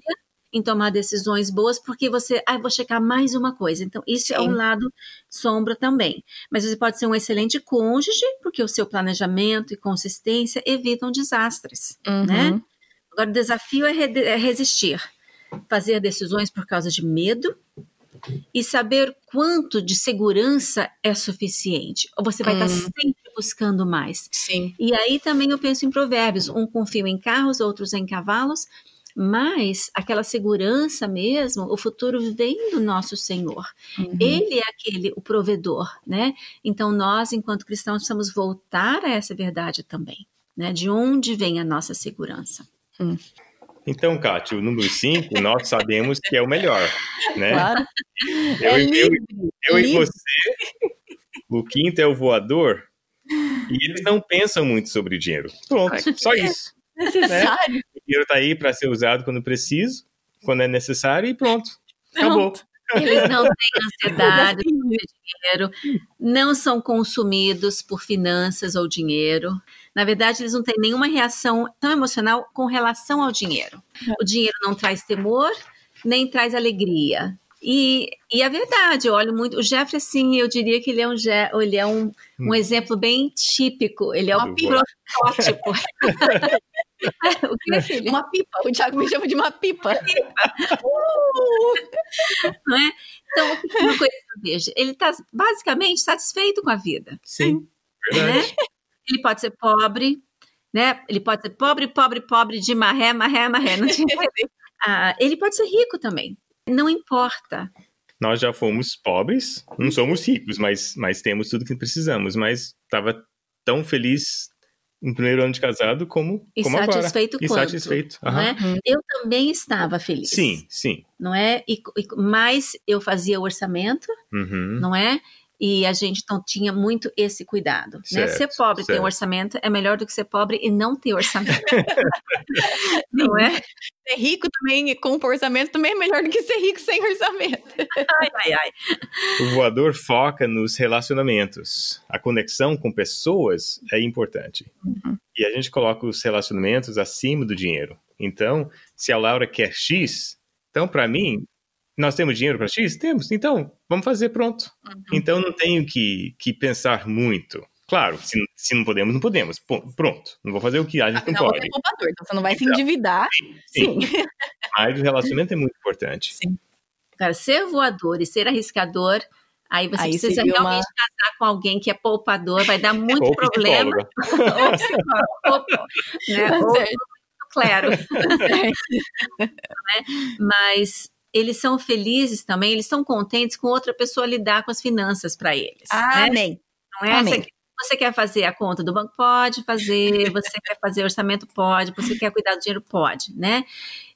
Speaker 3: em tomar decisões boas, porque você, ah, vou checar mais uma coisa. Então, isso é
Speaker 1: Sim.
Speaker 3: um lado sombra também. Mas você pode ser um excelente cônjuge, porque o seu planejamento e consistência evitam desastres,
Speaker 1: Uhum.
Speaker 3: né? Agora, o desafio é, re- é resistir, fazer decisões por causa de medo e saber quanto de segurança é suficiente. Ou você vai estar
Speaker 1: Hum.
Speaker 3: sempre buscando mais.
Speaker 1: Sim.
Speaker 3: E aí também eu penso em provérbios. Um confia em carros, outros em cavalos. Mas aquela segurança mesmo, o futuro vem do nosso Senhor.
Speaker 1: Uhum.
Speaker 3: Ele é aquele, o provedor, né? Então nós, enquanto cristãos, precisamos voltar a essa verdade também, né? De onde vem a nossa segurança?
Speaker 2: Então, Kátia, o número 5, nós sabemos que é o melhor, né?
Speaker 1: Claro.
Speaker 2: Eu,
Speaker 1: é
Speaker 2: eu-
Speaker 1: livre.
Speaker 2: eu e
Speaker 1: livre.
Speaker 2: você, o quinto é o voador, e eles não pensam muito sobre o dinheiro. Pronto, só isso.
Speaker 1: Necessário.
Speaker 2: O dinheiro tá aí para ser usado quando preciso, quando é necessário, e pronto. Acabou.
Speaker 3: Eles não têm [LAUGHS] ansiedade sobre dinheiro, não são consumidos por finanças ou dinheiro. Na verdade, eles não têm nenhuma reação tão emocional com relação ao dinheiro. O dinheiro não traz temor, nem traz alegria. E, e a verdade, eu olho muito. O Jeffrey, assim, eu diria que ele é um, ele é um, um exemplo bem típico. Ele é
Speaker 2: pipa.
Speaker 3: protótipo. [LAUGHS] [LAUGHS] o que, filho?
Speaker 1: Uma pipa. O Thiago me chama de uma pipa. [LAUGHS]
Speaker 3: não é? Então, o que é uma coisa que eu vejo? Ele está basicamente satisfeito com a vida,
Speaker 2: Sim,
Speaker 3: né? Ele pode ser pobre, né? Ele pode ser pobre, pobre, pobre, de marré, marré, marré. Não tinha... [LAUGHS] ah, ele pode ser rico também. Não importa.
Speaker 2: Nós já fomos pobres, não somos ricos, mas, mas temos tudo que precisamos. Mas estava tão feliz no primeiro ano de casado como,
Speaker 3: e
Speaker 2: como
Speaker 3: satisfeito
Speaker 2: agora.
Speaker 3: quanto,
Speaker 2: E satisfeito.
Speaker 3: não
Speaker 2: aham.
Speaker 3: é? Eu também estava feliz.
Speaker 2: Sim, sim.
Speaker 3: Não é? E, e, mas eu fazia o orçamento,
Speaker 2: Uhum.
Speaker 3: não é? E a gente não tinha muito esse cuidado. né?
Speaker 2: Certo,
Speaker 3: Ser pobre e ter um
Speaker 2: certo.
Speaker 3: orçamento é melhor do que ser pobre e não ter orçamento. [LAUGHS] não é?
Speaker 1: Ser rico também com orçamento também é melhor do que ser rico sem orçamento.
Speaker 3: Ai, ai, ai.
Speaker 2: O voador foca nos relacionamentos. A conexão com pessoas é importante.
Speaker 1: Uhum.
Speaker 2: E a gente coloca os relacionamentos acima do dinheiro. Então, se a Laura quer X, então para mim, nós temos dinheiro para X? Temos. Então, vamos fazer pronto.
Speaker 1: Uhum.
Speaker 2: Então não tenho que, que pensar muito. Claro, se, se não podemos, não podemos. Pronto. Não vou fazer o que a gente não
Speaker 1: Afinal, você
Speaker 2: pode.
Speaker 1: é poupador, então você não vai se
Speaker 2: Exato.
Speaker 1: endividar.
Speaker 2: Sim.
Speaker 1: Sim. [LAUGHS]
Speaker 2: Mas o relacionamento é muito importante.
Speaker 3: Cara, ser voador e ser arriscador, aí você
Speaker 1: Aí
Speaker 3: precisa realmente
Speaker 1: uma-
Speaker 3: casar com alguém que é poupador, vai dar [LAUGHS] muito [LAUGHS]
Speaker 2: Ou
Speaker 3: problema. Ou psicólogo, ou, né? ou
Speaker 1: Certo.
Speaker 3: claro. Mas eles são felizes também, eles estão contentes com outra pessoa lidar com as finanças para eles. né?
Speaker 1: Amém.
Speaker 3: Não é?
Speaker 1: Amém.
Speaker 3: Você, você quer fazer a conta do banco? Pode fazer. [LAUGHS] Você quer fazer orçamento? Pode. Você quer cuidar do dinheiro? Pode, né?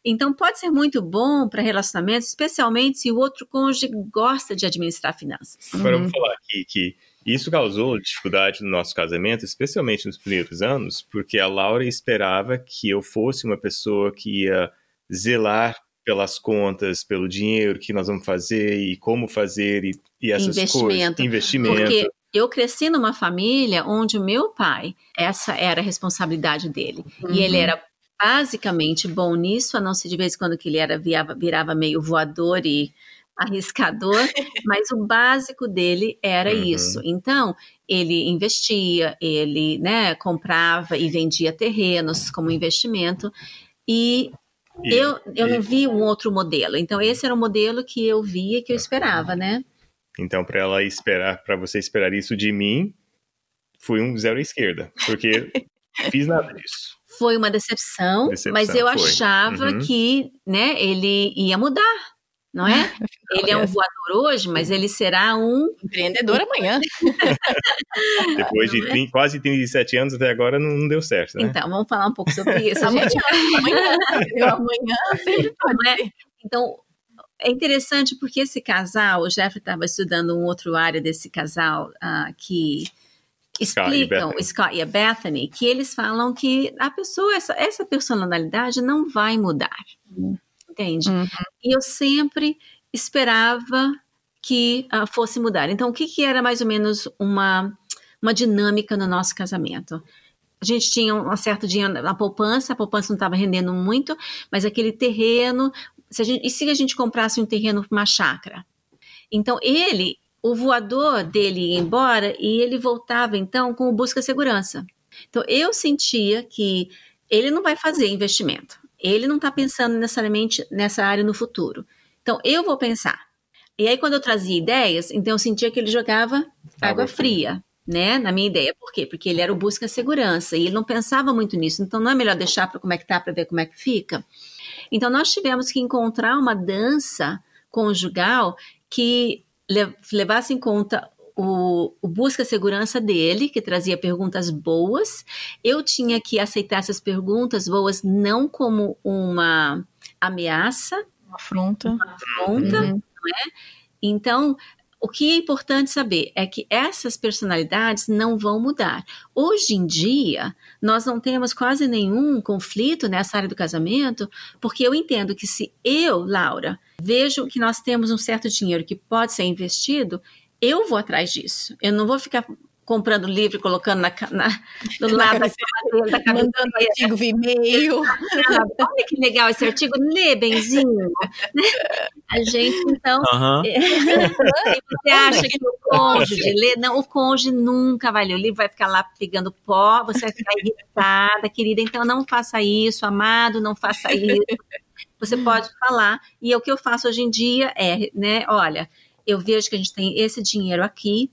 Speaker 3: Então, pode ser muito bom para relacionamentos, especialmente se o outro cônjuge gosta de administrar finanças.
Speaker 2: Agora eu
Speaker 1: Uhum.
Speaker 2: vou falar aqui que isso causou dificuldade no nosso casamento, especialmente nos primeiros anos, porque a Laura esperava que eu fosse uma pessoa que ia zelar pelas contas, pelo dinheiro que nós vamos fazer e como fazer e, e essas
Speaker 3: Investimento.
Speaker 2: coisas. Investimento.
Speaker 3: Porque eu cresci numa família onde o meu pai, essa era a responsabilidade dele. E ele
Speaker 1: Uhum.
Speaker 3: era basicamente bom nisso, a não ser de vez em quando que ele era virava, virava meio voador e arriscador, [LAUGHS] mas o básico dele era
Speaker 2: Uhum.
Speaker 3: isso. Então, ele investia, ele né, comprava e vendia terrenos como investimento, e
Speaker 2: E-
Speaker 3: eu, eu
Speaker 2: e-
Speaker 3: não vi um outro modelo. Então, esse era o modelo que eu via e que eu esperava, né?
Speaker 2: Então, para ela esperar, para você esperar isso de mim, fui um zero à esquerda, porque [LAUGHS] fiz nada disso.
Speaker 3: Foi uma decepção,
Speaker 2: Decepção,
Speaker 3: mas eu
Speaker 2: foi.
Speaker 3: achava
Speaker 2: Uhum.
Speaker 3: que, né, ele ia mudar, não é? [LAUGHS] Ele é um voador hoje, mas ele será um
Speaker 1: Empreendedor amanhã. [LAUGHS]
Speaker 2: Depois de
Speaker 3: Não é?
Speaker 2: 30 quase 37 anos até agora não, deu certo, né?
Speaker 3: Então, vamos falar um pouco sobre isso,
Speaker 1: Amanhã, amanhã, amanhã sempre pode
Speaker 3: é? Então, é interessante porque esse casal, o Jeffrey estava estudando um outro área desse casal ah, que
Speaker 2: Scott e
Speaker 3: explicam,
Speaker 2: Bethany.
Speaker 3: o Scott e a Bethany, que eles falam que a pessoa, essa, essa personalidade não vai mudar. Entende?
Speaker 1: Uhum.
Speaker 3: E eu sempre esperava que ah, fosse mudar. Então, o que, que era mais ou menos uma, uma dinâmica no nosso casamento? A gente tinha um certo dinheiro na poupança, a poupança não estava rendendo muito, mas aquele terreno, se gente, e se a gente comprasse um terreno para uma chácara? Então, ele, o voador dele ia embora e ele voltava, então, com o busca segurança. Então, eu sentia que ele não vai fazer investimento. Ele não está pensando necessariamente nessa área no futuro. Então, eu vou pensar. E aí, quando eu trazia ideias, então eu sentia que ele jogava água, fria, né? Na minha ideia. Por quê? Porque ele era o busca segurança e ele não pensava muito nisso. Então, não é melhor deixar para como é que tá, para ver como é que fica? Então, nós tivemos que encontrar uma dança conjugal que le- levasse em conta o, o busca segurança dele, que trazia perguntas boas. Eu tinha que aceitar essas perguntas boas não como uma ameaça,
Speaker 1: Uma afronta.
Speaker 3: afronta.
Speaker 1: Uhum.
Speaker 3: Então, o que é importante saber é que essas personalidades não vão mudar. Hoje em dia, nós não temos quase nenhum conflito nessa área do casamento, porque eu entendo que se eu, Laura, vejo que nós temos um certo dinheiro que pode ser investido, eu vou atrás disso. Eu não vou ficar comprando livro e colocando na, na- do lado da
Speaker 1: Mandando artigo via e-mail.
Speaker 3: Olha que legal esse artigo, lê, benzinho. [LAUGHS] A gente, então,
Speaker 2: Aham.
Speaker 3: se [LAUGHS] você acha que o cônjuge lê, não, o cônjuge nunca vai ler o livro, vai ficar lá pegando pó, você vai ficar irritada, querida, então não faça isso, amado, não faça isso. Você pode falar, e é o que eu faço hoje em dia é, né, olha, eu vejo que a gente tem esse dinheiro aqui,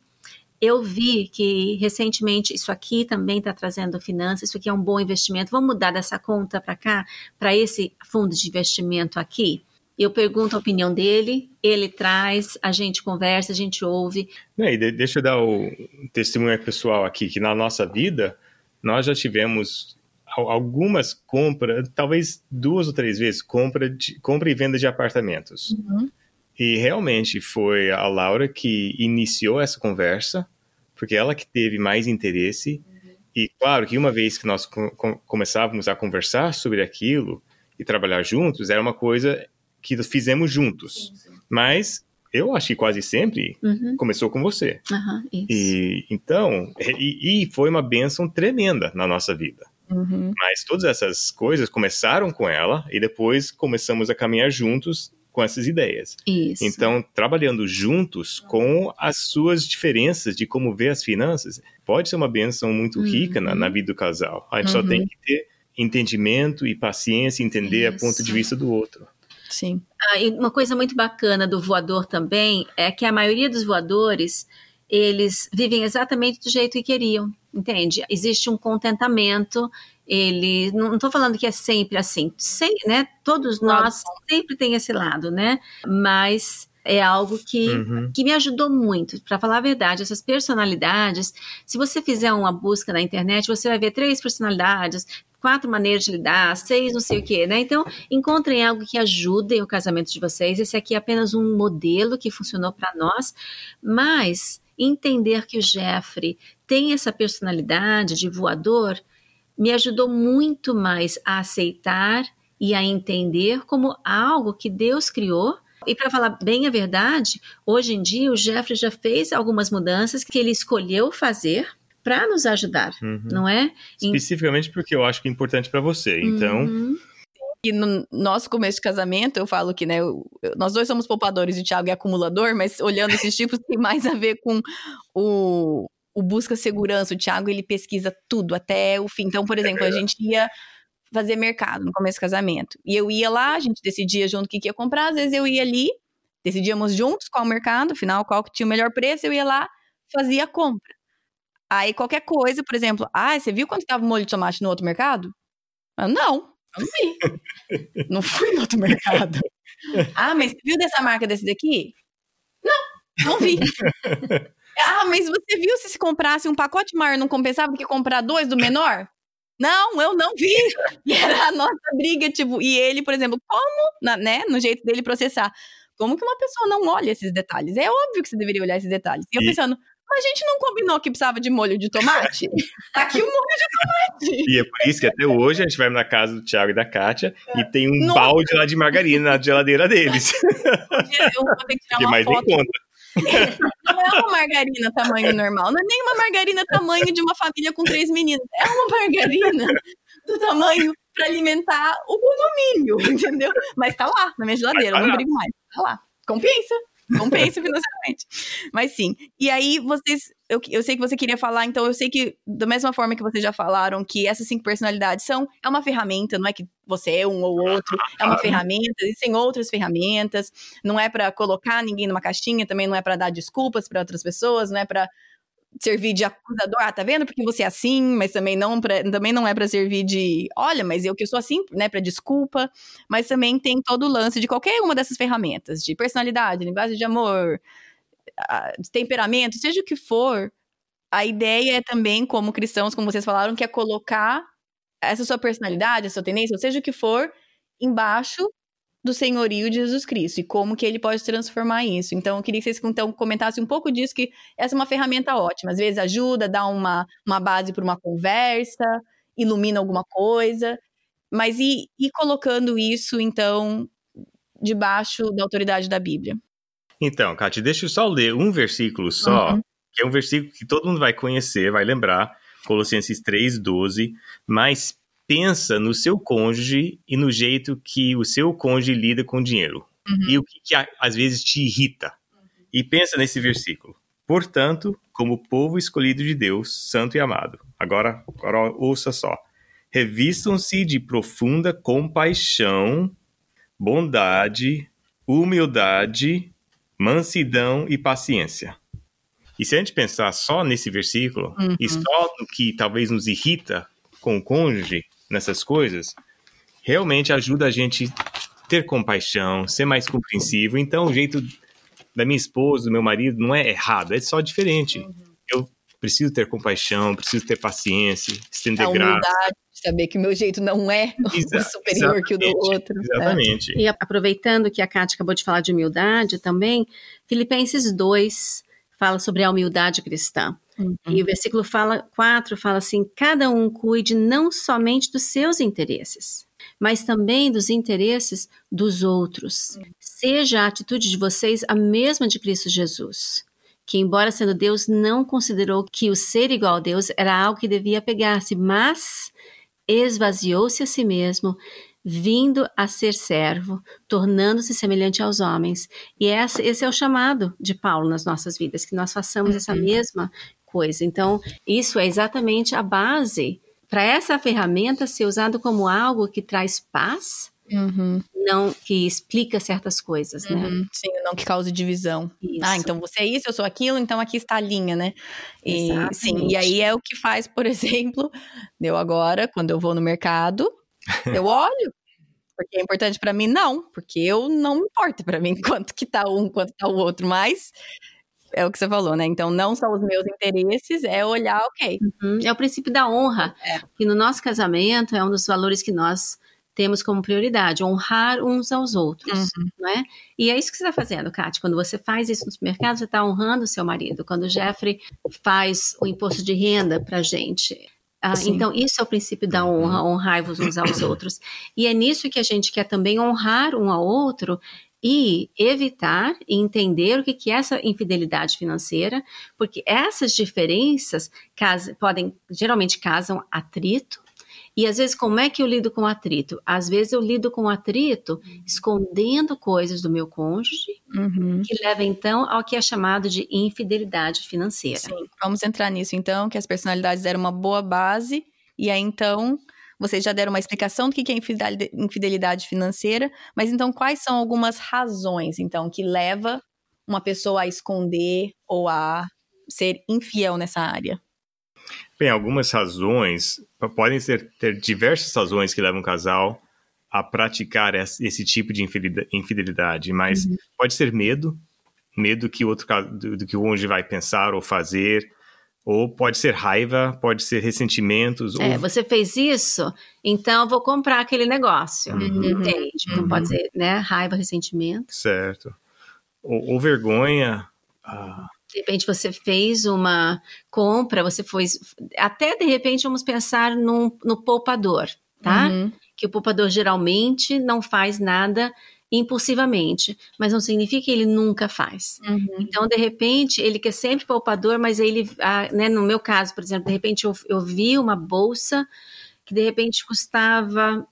Speaker 3: eu vi que recentemente isso aqui também está trazendo finanças, isso aqui é um bom investimento. Vamos mudar dessa conta para cá, para esse fundo de investimento aqui? Eu pergunto a opinião dele, ele traz, a gente conversa, a gente ouve.
Speaker 2: E de- deixa eu dar o testemunho pessoal aqui, que na nossa vida, nós já tivemos algumas compras, talvez duas ou três vezes, compra, de, compra e venda de apartamentos. Uhum. E realmente foi a Laura que iniciou essa conversa, porque ela que teve mais interesse. Uhum. E claro que uma vez que nós com, começávamos a conversar sobre aquilo e trabalhar juntos, era uma coisa que fizemos juntos. Sim, sim. Mas eu acho que quase sempre uhum. começou com você.
Speaker 3: Uhum,
Speaker 2: e então, e, e, foi uma bênção tremenda na nossa vida. Uhum. Mas todas essas coisas começaram com ela e depois começamos a caminhar juntos com essas ideias.
Speaker 3: Isso.
Speaker 2: Então, trabalhando juntos com as suas diferenças de como ver as finanças, pode ser uma benção muito uhum. rica na, na, vida do casal. A gente só tem uhum. que ter entendimento e paciência, entender Isso. a ponto de vista do outro.
Speaker 1: Sim.
Speaker 3: Ah, e uma coisa muito bacana do voador também é que a maioria dos voadores eles vivem exatamente do jeito que queriam, entende? Existe um contentamento. Ele não estou falando que é sempre assim, sem, né? Todos nós sempre tem esse lado, né? Mas é algo que, uhum. que me ajudou muito. Para falar a verdade, essas personalidades, se você fizer uma busca na internet, você vai ver três personalidades, quatro maneiras de lidar, seis não sei o quê, né? Então, encontrem algo que ajude o casamento de vocês. Esse aqui é apenas um modelo que funcionou para nós, mas entender que o Jeffrey tem essa personalidade de voador me ajudou muito mais a aceitar e a entender como algo que Deus criou. E para falar bem a verdade, hoje em dia o Jeffrey já fez algumas mudanças que ele escolheu fazer para nos ajudar, uhum. não é?
Speaker 2: Especificamente porque eu acho que é importante para você. Então. Uhum.
Speaker 1: E no nosso começo de casamento, eu falo que, né, eu, nós dois somos poupadores e o Thiago é acumulador, mas olhando esses [LAUGHS] tipos tem mais a ver com o, o busca segurança. O Thiago, ele pesquisa tudo até o fim. Então, por é exemplo, a gente ia fazer mercado no começo do casamento. E eu ia lá, a gente decidia junto o que, que ia comprar, às vezes eu ia ali, decidíamos juntos qual mercado, afinal, qual que tinha o melhor preço, eu ia lá, fazia a compra. Aí qualquer coisa, por exemplo, ah, você viu quanto estava o molho de tomate no outro mercado? Eu, não, eu não vi. [LAUGHS] não fui no outro mercado. [LAUGHS] Ah, mas você viu dessa marca desse daqui? Não, não vi. [LAUGHS] ah, mas você viu se se comprasse um pacote maior não compensava que comprar dois do menor? Não, eu não vi. [LAUGHS] E era a nossa briga, tipo, e ele, por exemplo, como, na, né, no jeito dele processar, como que uma pessoa não olha esses detalhes? É óbvio que você deveria olhar esses detalhes. E eu pensando, a gente não combinou que precisava de molho de tomate? [LAUGHS] Tá aqui o molho de tomate.
Speaker 2: E é por isso que até hoje a gente vai na casa do Thiago e da Kátia é. e tem um Nossa. balde lá de margarina na geladeira deles. [LAUGHS]
Speaker 1: Eu vou ter que tirar uma foto. Não é uma margarina tamanho normal, não é nem uma margarina tamanho de uma família com três meninos. É uma margarina do tamanho para alimentar o condomínio, entendeu? Mas tá lá na minha geladeira, eu não brigo mais. Tá lá. Compensa compensa financeiramente. Mas sim. E aí, vocês. Eu, eu sei que você queria falar, então eu sei que, da mesma forma que vocês já falaram, que essas cinco personalidades são. É uma ferramenta, não é que você é um ou outro. É uma ferramenta, existem outras ferramentas. Não é para colocar ninguém numa caixinha, também não é para dar desculpas para outras pessoas, não é para servir de acusador, ah, tá vendo? Porque você é assim, mas também não, pra, também não é para servir de, olha, mas eu que sou assim, né, para desculpa, mas também tem todo o lance de qualquer uma dessas ferramentas, de personalidade, linguagem de amor, de temperamento, seja o que for, a ideia é também, como cristãos, como vocês falaram, que é colocar essa sua personalidade, essa sua tendência, seja o que for, embaixo do senhorio de Jesus Cristo e como que ele pode transformar isso. Então, eu queria que vocês então, comentassem um pouco disso, que essa é uma ferramenta ótima. Às vezes ajuda, dá uma, uma base para uma conversa, ilumina alguma coisa, mas e, e colocando isso, então, debaixo da autoridade da Bíblia?
Speaker 2: Então, Kátia, deixa eu só ler um versículo só, uhum. que é um versículo que todo mundo vai conhecer, vai lembrar, Colossenses 3,12, mas pensa no seu cônjuge e no jeito que o seu cônjuge lida com o dinheiro. Uhum. E o que, que, às vezes te irrita. Uhum. E pensa nesse versículo. Portanto, como povo escolhido de Deus, santo e amado. Agora, agora ouça só. Revistam-se de profunda compaixão, bondade, humildade, mansidão e paciência. E se a gente pensar só nesse versículo, uhum. e só no que talvez nos irrita com o cônjuge, nessas coisas, realmente ajuda a gente ter compaixão, ser mais compreensivo. Então, o jeito da minha esposa, do meu marido, não é errado, é só diferente. Uhum. Eu preciso ter compaixão, preciso ter paciência, estender graça.
Speaker 1: Saber que o meu jeito não é [LAUGHS]
Speaker 2: Exa
Speaker 1: o superior que o do outro. né?
Speaker 2: Exatamente.
Speaker 3: E aproveitando que a Kátia acabou de falar de humildade também, Filipenses 2 fala sobre a humildade cristã.
Speaker 1: Uhum.
Speaker 3: E o versículo fala, 4 fala assim: cada um cuide não somente dos seus interesses, mas também dos interesses dos outros. Seja a atitude de vocês a mesma de Cristo Jesus, que, embora sendo Deus, não considerou que o ser igual a Deus era algo que devia pegar-se, mas esvaziou-se a si mesmo, vindo a ser servo, tornando-se semelhante aos homens. E esse, esse é o chamado de Paulo nas nossas vidas, que nós façamos essa
Speaker 1: Uhum.
Speaker 3: mesma coisa. Então, isso é exatamente a base para essa ferramenta ser usada como algo que traz paz,
Speaker 1: Uhum,
Speaker 3: não que explica certas coisas, né?
Speaker 1: uhum. Sim, não que cause divisão.
Speaker 3: Isso.
Speaker 1: Ah, então você é isso, eu sou aquilo, então aqui está a linha, né? E,
Speaker 3: Exatamente.
Speaker 1: sim, e aí é o que faz, por [LAUGHS] exemplo, eu agora, quando eu vou no mercado, eu olho. Porque é importante pra mim? Não, porque eu não me importa pra mim [LAUGHS] quanto que tá um, quanto tá o outro, mas é o que você falou, né? Então não são os meus interesses, é olhar, ok.
Speaker 3: Uhum. É o princípio da honra,
Speaker 1: É.
Speaker 3: que no nosso casamento é um dos valores que nós temos como prioridade, honrar uns aos outros,
Speaker 1: Uhum.
Speaker 3: não é? E é isso que você está fazendo, Kátia. Quando você faz isso no supermercado, você está honrando o seu marido. Quando o Jeffrey faz o imposto de renda para gente. Ah, então, isso é o princípio da honra, honrar-vos uns aos outros. E é nisso que a gente quer também honrar um ao outro e evitar e entender o que é essa infidelidade financeira, porque essas diferenças podem, geralmente causam atrito, e às vezes, como é que eu lido com atrito? Às vezes eu lido com atrito escondendo coisas do meu cônjuge,
Speaker 1: Uhum.
Speaker 3: que leva então ao que é chamado de infidelidade financeira.
Speaker 1: Sim, vamos entrar nisso então, que as personalidades deram uma boa base, e aí então vocês já deram uma explicação do que é infidelidade- infidelidade financeira, mas então quais são algumas razões, então, que leva uma pessoa a esconder ou a ser infiel nessa área?
Speaker 2: Bem, algumas razões, podem ser, ter diversas razões que levam um casal a praticar esse, esse tipo de infidelida- infidelidade, mas pode ser medo, medo que o outro do, do que o cônjuge vai pensar ou fazer, ou pode ser raiva, pode ser ressentimentos,
Speaker 3: É,
Speaker 2: ou
Speaker 3: você fez isso, então eu vou comprar aquele negócio.
Speaker 2: Uhum.
Speaker 3: Entende? Então
Speaker 2: Uhum.
Speaker 3: pode ser, né? Raiva, ressentimento.
Speaker 2: certo, ou, ou vergonha, ah,
Speaker 3: De repente você fez uma compra, você foi. Até de repente vamos pensar num, no poupador, tá?
Speaker 1: Uhum.
Speaker 3: Que o poupador geralmente não faz nada impulsivamente, mas não significa que ele nunca faz.
Speaker 1: Uhum.
Speaker 3: Então, de repente, ele quer sempre poupador, mas ele, ah, né, no meu caso, por exemplo, de repente eu, eu vi uma bolsa que de repente custava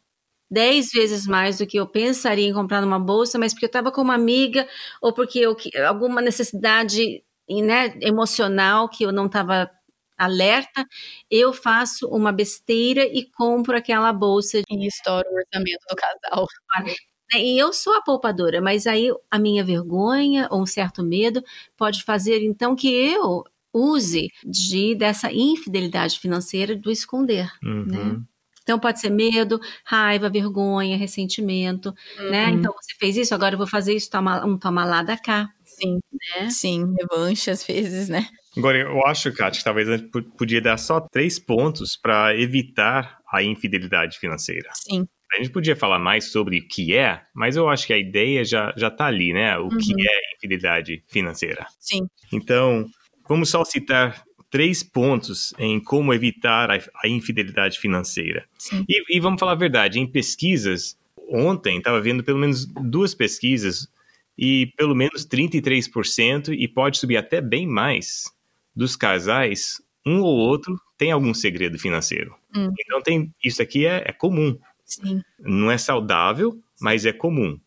Speaker 3: 10 vezes mais do que eu pensaria em comprar numa bolsa, mas porque eu estava com uma amiga ou porque eu, alguma necessidade né, emocional que eu não estava alerta, eu faço uma besteira e compro aquela bolsa
Speaker 1: E estoura o orçamento do casal.
Speaker 3: né? [LAUGHS] E eu sou a poupadora, mas aí a minha vergonha ou um certo medo pode fazer então que eu use de dessa infidelidade financeira do esconder,
Speaker 2: uhum,
Speaker 3: né? Então pode ser medo, raiva, vergonha, ressentimento, né?
Speaker 1: Uhum.
Speaker 3: Então você fez isso, agora eu vou fazer isso, toma, um toma lá da cá,
Speaker 1: Sim,
Speaker 3: né?
Speaker 1: sim, revanche às vezes, né?
Speaker 2: Agora, eu acho, Kátia, que talvez a gente po- podia dar só três pontos para evitar a infidelidade financeira.
Speaker 1: Sim.
Speaker 2: A gente podia falar mais sobre o que é, mas eu acho que a ideia já, já tá ali, né? O que
Speaker 1: Uhum.
Speaker 2: é infidelidade financeira.
Speaker 1: Sim.
Speaker 2: Então, vamos só citar três pontos em como evitar a, a infidelidade financeira.
Speaker 1: Sim.
Speaker 2: E, e vamos falar a verdade, em pesquisas, ontem estava vendo pelo menos duas pesquisas e pelo menos 33% e pode subir até bem mais dos casais, um ou outro tem algum segredo financeiro.
Speaker 1: Hum.
Speaker 2: Então tem isso aqui é, é comum,
Speaker 1: Sim.
Speaker 2: não é saudável, mas é comum.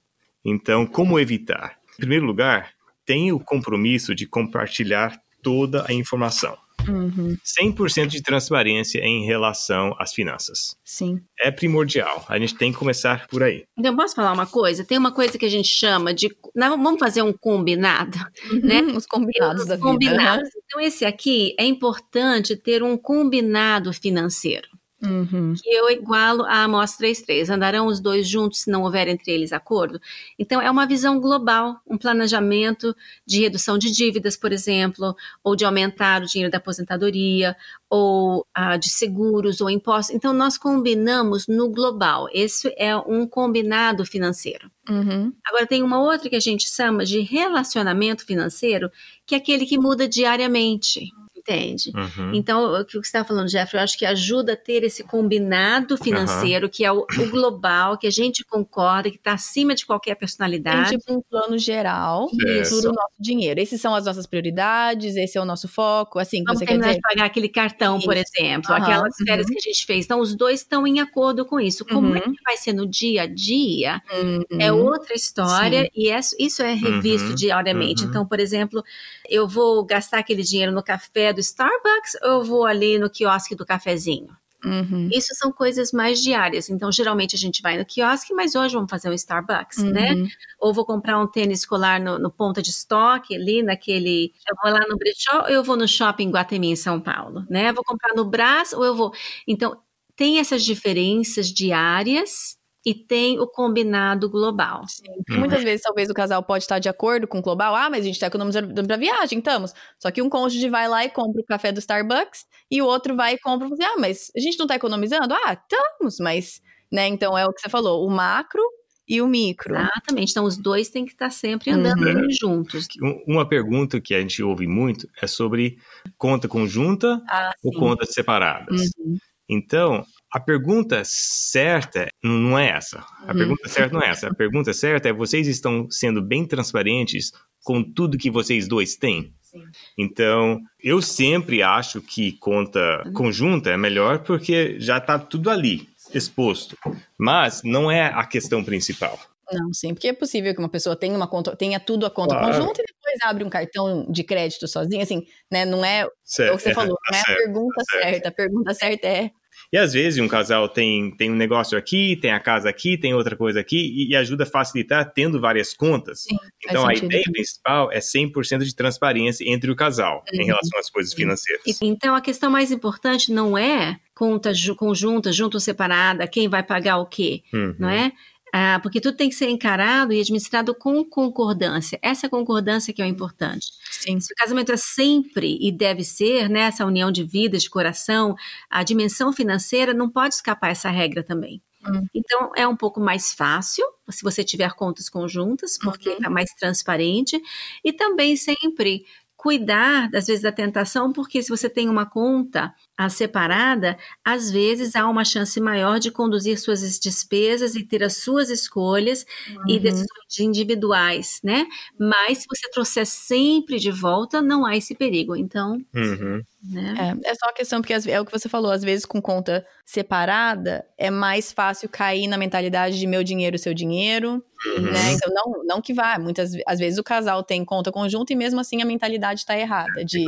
Speaker 2: Então como evitar? Em primeiro lugar, tenha o compromisso de compartilhar toda a informação.
Speaker 1: Uhum.
Speaker 2: 100% de transparência em relação às finanças.
Speaker 1: Sim.
Speaker 2: É primordial. A gente tem que começar por aí.
Speaker 3: Então posso falar uma coisa? Tem uma coisa que a gente chama de, não, vamos fazer um combinado, né?
Speaker 1: Uhum, Os combinados da vida.
Speaker 3: combinados. Então, esse aqui é importante ter um combinado financeiro.
Speaker 1: Uhum.
Speaker 3: que eu igualo a amostra 33. Andarão os dois juntos se não houver entre eles acordo? Então, é uma visão global, um planejamento de redução de dívidas, por exemplo, ou de aumentar o dinheiro da aposentadoria, ou ah, de seguros ou impostos. Então, nós combinamos no global. Esse é um combinado financeiro.
Speaker 1: Uhum.
Speaker 3: Agora, tem uma outra que a gente chama de relacionamento financeiro, que é aquele que muda diariamente. Entende?
Speaker 2: Uhum.
Speaker 3: Então, o que você está falando, Jeffrey, eu acho que ajuda a ter esse combinado financeiro, que é o, o global, que a gente concorda, que está acima de qualquer
Speaker 1: Tem
Speaker 3: personalidade.
Speaker 1: tipo um plano geral
Speaker 2: Isso.
Speaker 1: do nosso dinheiro. Esses são as nossas prioridades, esse é o nosso foco, assim,
Speaker 3: Vamos
Speaker 1: você quer
Speaker 3: terminar
Speaker 1: dizer.
Speaker 3: de pagar aquele cartão, por
Speaker 1: Isso.
Speaker 3: exemplo,
Speaker 1: Aham,
Speaker 3: aquelas férias
Speaker 1: uhum.
Speaker 3: que a gente fez. Então, os dois estão em acordo com isso. Como é
Speaker 1: Uhum.
Speaker 3: que vai ser no dia a dia?
Speaker 1: Uhum.
Speaker 3: É outra história
Speaker 1: Sim.
Speaker 3: e é- isso é revisto
Speaker 2: Uhum,
Speaker 3: diariamente.
Speaker 2: uhum.
Speaker 3: Então, por exemplo, eu vou gastar aquele dinheiro no café do Starbucks ou eu vou ali no quiosque do cafezinho?
Speaker 1: Uhum.
Speaker 3: Isso são coisas mais diárias. Então, geralmente a gente vai no quiosque, mas hoje vamos fazer um Starbucks, né?
Speaker 1: Uhum.
Speaker 3: Ou vou comprar um tênis escolar no, no ponta de estoque, ali naquele. Eu vou lá no brechó ou eu vou no shopping Guatemi, em São Paulo, né? Vou comprar no Brás ou eu vou. Então, tem essas diferenças diárias e tem o combinado global.
Speaker 1: Muitas vezes talvez o casal pode estar de acordo com o global, ah, mas a gente tá economizando pra viagem, estamos. Só que um cônjuge vai lá e compra o café do Starbucks e o outro vai e compra e assim, ah, mas a gente não tá economizando? Ah, estamos, mas, né, então é o que você falou, o macro e o micro.
Speaker 3: Exatamente. Então, os dois têm que estar sempre andando
Speaker 2: Uhum.
Speaker 3: juntos.
Speaker 2: Um- Uma pergunta que a gente ouve muito é sobre conta conjunta
Speaker 1: Ah,
Speaker 2: ou
Speaker 1: sim.
Speaker 2: contas separadas.
Speaker 1: Uhum.
Speaker 2: Então, a pergunta certa não é essa. A
Speaker 1: Uhum.
Speaker 2: pergunta certa não é essa. A pergunta certa é: vocês estão sendo bem transparentes com tudo que vocês dois têm?
Speaker 1: Sim.
Speaker 2: Então, eu sempre acho que conta conjunta é melhor porque já está tudo ali exposto. Mas não é a questão principal.
Speaker 1: Não, sim, porque é possível que uma pessoa tenha uma conta, tenha tudo a conta
Speaker 2: Claro.
Speaker 1: conjunta e depois abre um cartão de crédito sozinho, assim, né? Não é, é o que você falou,
Speaker 2: tá
Speaker 1: não é a pergunta
Speaker 2: tá
Speaker 1: certa. A pergunta certa é
Speaker 2: E às vezes um casal tem, tem um negócio aqui, tem a casa aqui, tem outra coisa aqui, e, e ajuda a facilitar tendo várias contas.
Speaker 1: Sim,
Speaker 2: então a ideia principal é 100% de transparência entre o casal em
Speaker 1: Uhum.
Speaker 2: relação às coisas financeiras.
Speaker 3: E- Então, a questão mais importante não é conta ju- conjunta, junto ou separada, quem vai pagar o quê,
Speaker 2: Uhum.
Speaker 3: não é? Ah, porque tudo tem que ser encarado e administrado com concordância. Essa concordância que é o importante.
Speaker 1: sim.
Speaker 3: Se o casamento é sempre e deve ser, né, essa união de vidas, de coração, a dimensão financeira não pode escapar essa regra também.
Speaker 1: Hum.
Speaker 3: Então, é um pouco mais fácil se você tiver contas conjuntas, porque
Speaker 1: Uhum.
Speaker 3: é mais transparente, e também sempre cuidar, às vezes, da tentação, porque se você tem uma conta ah, separada, às vezes há uma chance maior de conduzir suas despesas e ter as suas escolhas e
Speaker 1: Uhum.
Speaker 3: decisões individuais, né? Mas se você trouxer sempre de volta, não há esse perigo. Então,
Speaker 2: Uhum.
Speaker 3: né?
Speaker 1: É, é só a questão, porque é o que você falou, às vezes com conta separada é mais fácil cair na mentalidade de meu dinheiro, seu dinheiro,
Speaker 2: Uhum.
Speaker 1: né? Então, não, não que vá, muitas às vezes o casal tem conta conjunta e mesmo assim a mentalidade tá errada, de...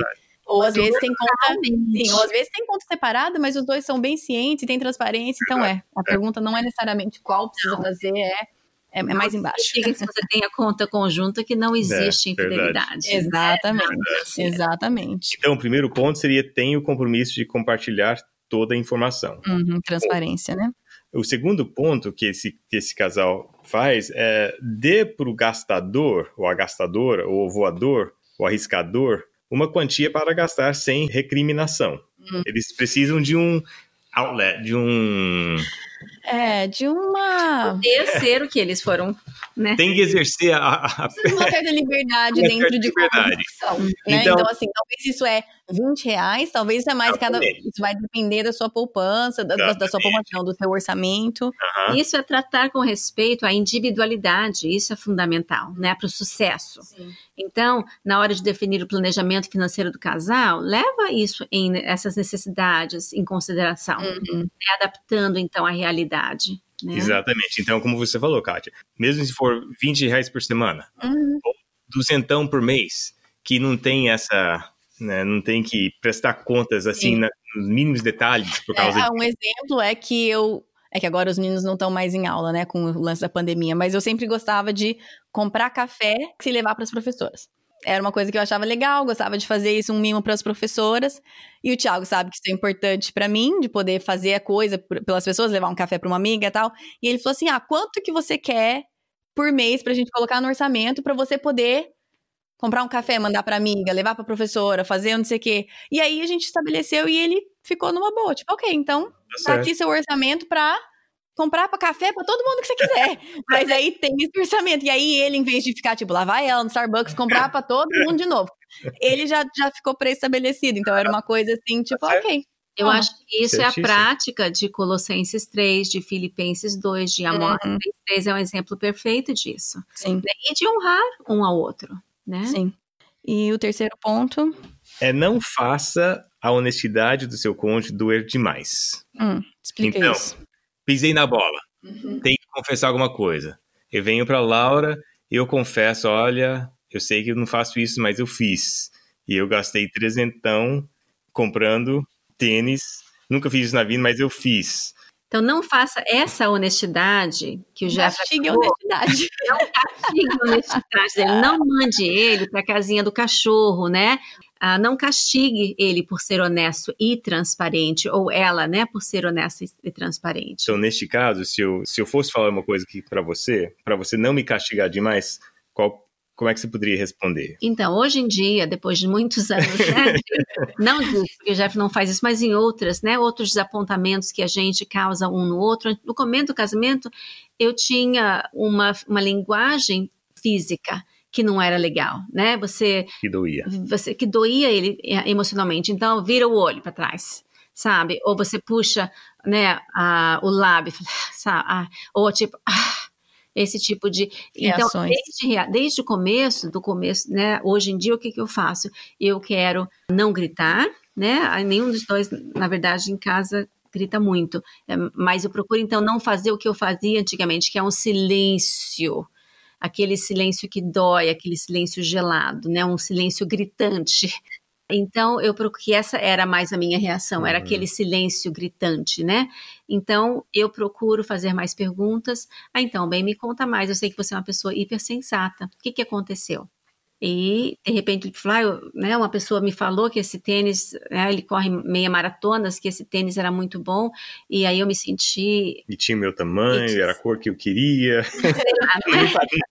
Speaker 1: Ou às vezes tem conta, sim, ou às vezes tem conta separada, mas os dois são bem cientes e tem transparência, então é. A pergunta não é necessariamente qual precisa fazer, é, é, é mais embaixo.
Speaker 3: Se você tem a conta conjunta que não existe
Speaker 2: verdade.
Speaker 3: infidelidade.
Speaker 1: Exatamente, exatamente.
Speaker 2: Então, o primeiro ponto seria tem o compromisso de compartilhar toda a informação.
Speaker 1: Uhum, transparência, né?
Speaker 2: O segundo ponto que esse, que esse casal faz é dê para o gastador, ou a gastadora, ou o voador, o arriscador, uma quantia para gastar sem recriminação.
Speaker 1: Hum.
Speaker 2: Eles precisam de um outlet, de um.
Speaker 1: É, de uma...
Speaker 3: Poder ser o que eles foram, né?
Speaker 2: Tem que exercer a. a-
Speaker 1: uma certa liberdade dentro de
Speaker 2: liberdade.
Speaker 1: né?
Speaker 2: Então-
Speaker 1: Então, assim, talvez isso é 20 reais, talvez é mais cada... Isso vai depender da sua poupança, da, da- sua poupança, não, do seu orçamento.
Speaker 2: Aham.
Speaker 3: Isso é tratar com respeito à individualidade, isso é fundamental, né, para o sucesso. Então, na hora de definir o planejamento financeiro do casal, leva isso em essas necessidades em consideração,
Speaker 1: Uhum.
Speaker 3: né, adaptando então a realidade. Né?
Speaker 2: Exatamente. Então, como você falou, Kátia, mesmo se for 20 reais por semana,
Speaker 1: Uhum.
Speaker 2: duzentão por mês, que não tem essa. Né, não tem que prestar contas assim
Speaker 1: Sim.
Speaker 2: na- nos mínimos detalhes por causa
Speaker 1: É, um exemplo é que eu. É que agora os meninos não estão mais em aula, né, com o lance da pandemia, mas eu sempre gostava de comprar café e levar para as professoras. era uma coisa que eu achava legal, gostava de fazer isso, um mimo para as professoras. E o Thiago sabe que isso é importante para mim, de poder fazer a coisa pelas pessoas, levar um café para uma amiga e tal. E ele falou assim: "Ah, quanto que você quer por mês pra gente colocar no orçamento para você poder comprar um café, mandar para amiga, levar para professora, fazer não sei o quê". E aí a gente estabeleceu e ele ficou numa boa, tipo, OK, então tá, tá aqui seu orçamento para comprar para café para todo mundo que você quiser. [LAUGHS] Mas aí tem esse orçamento. E aí ele, em vez de ficar, tipo, lá vai ela no Starbucks comprar para todo mundo de novo, ele já, já ficou pré-estabelecido. Então era uma coisa assim, tipo, ok.
Speaker 3: Eu ah, acho que isso certíssimo. é a prática de Colossenses 3, de Filipenses 2, de Amós uhum. 3, é um exemplo perfeito disso.
Speaker 1: Sim.
Speaker 3: E de honrar um ao outro, né?
Speaker 1: Sim. E o terceiro ponto?
Speaker 2: É não faça a honestidade do seu cônjuge doer demais.
Speaker 1: Hum, explica
Speaker 2: então,
Speaker 1: isso
Speaker 2: pisei na bola. Uhum. Tem que confessar alguma coisa. Eu venho para Laura e eu confesso, olha, eu sei que eu não faço isso, mas eu fiz. E eu gastei trezentão comprando tênis. Nunca fiz isso na vida, mas eu fiz.
Speaker 3: Então não faça essa honestidade que o Jeff
Speaker 1: castigue a honestidade. [LAUGHS]
Speaker 3: Não castigue a honestidade dele. Não mande ele para a casinha do cachorro, né? ah, não castigue ele por ser honesto e transparente, ou ela, né, por ser honesta e transparente.
Speaker 2: Então, neste caso, se eu, se eu fosse falar uma coisa aqui para você, para você não me castigar demais, qual, como é que você poderia responder?
Speaker 3: Então, hoje em dia, depois de muitos anos, né, [LAUGHS] não disso, porque o Jeff não faz isso, mas em outras, né, outros desapontamentos que a gente causa um no outro. No começo do casamento, eu tinha uma, uma linguagem física que não era legal, né? Você
Speaker 2: que doía,
Speaker 3: você que doía ele é, emocionalmente. Então vira o olho para trás, sabe? Ou você puxa, né, a, o lábio, [LAUGHS] sabe? Ah, ou tipo ah, esse tipo de então desde, desde o começo do começo né hoje em dia o que, que eu faço eu quero não gritar né nenhum dos dois na verdade em casa grita muito é, mas eu procuro então não fazer o que eu fazia antigamente que é um silêncio aquele silêncio que dói, aquele silêncio gelado, né? Um silêncio gritante. Então, eu que essa era mais a minha reação, era uhum. aquele silêncio gritante, né? Então, eu procuro fazer mais perguntas. Ah, então, bem, me conta mais. Eu sei que você é uma pessoa hipersensata. O que, que aconteceu? E, de repente, ah, né, uma pessoa me falou que esse tênis, né, ele corre meia maratonas, que esse tênis era muito bom, e aí eu me senti...
Speaker 2: E tinha o meu tamanho, e... era a cor que eu queria. Sei lá, [LAUGHS] né?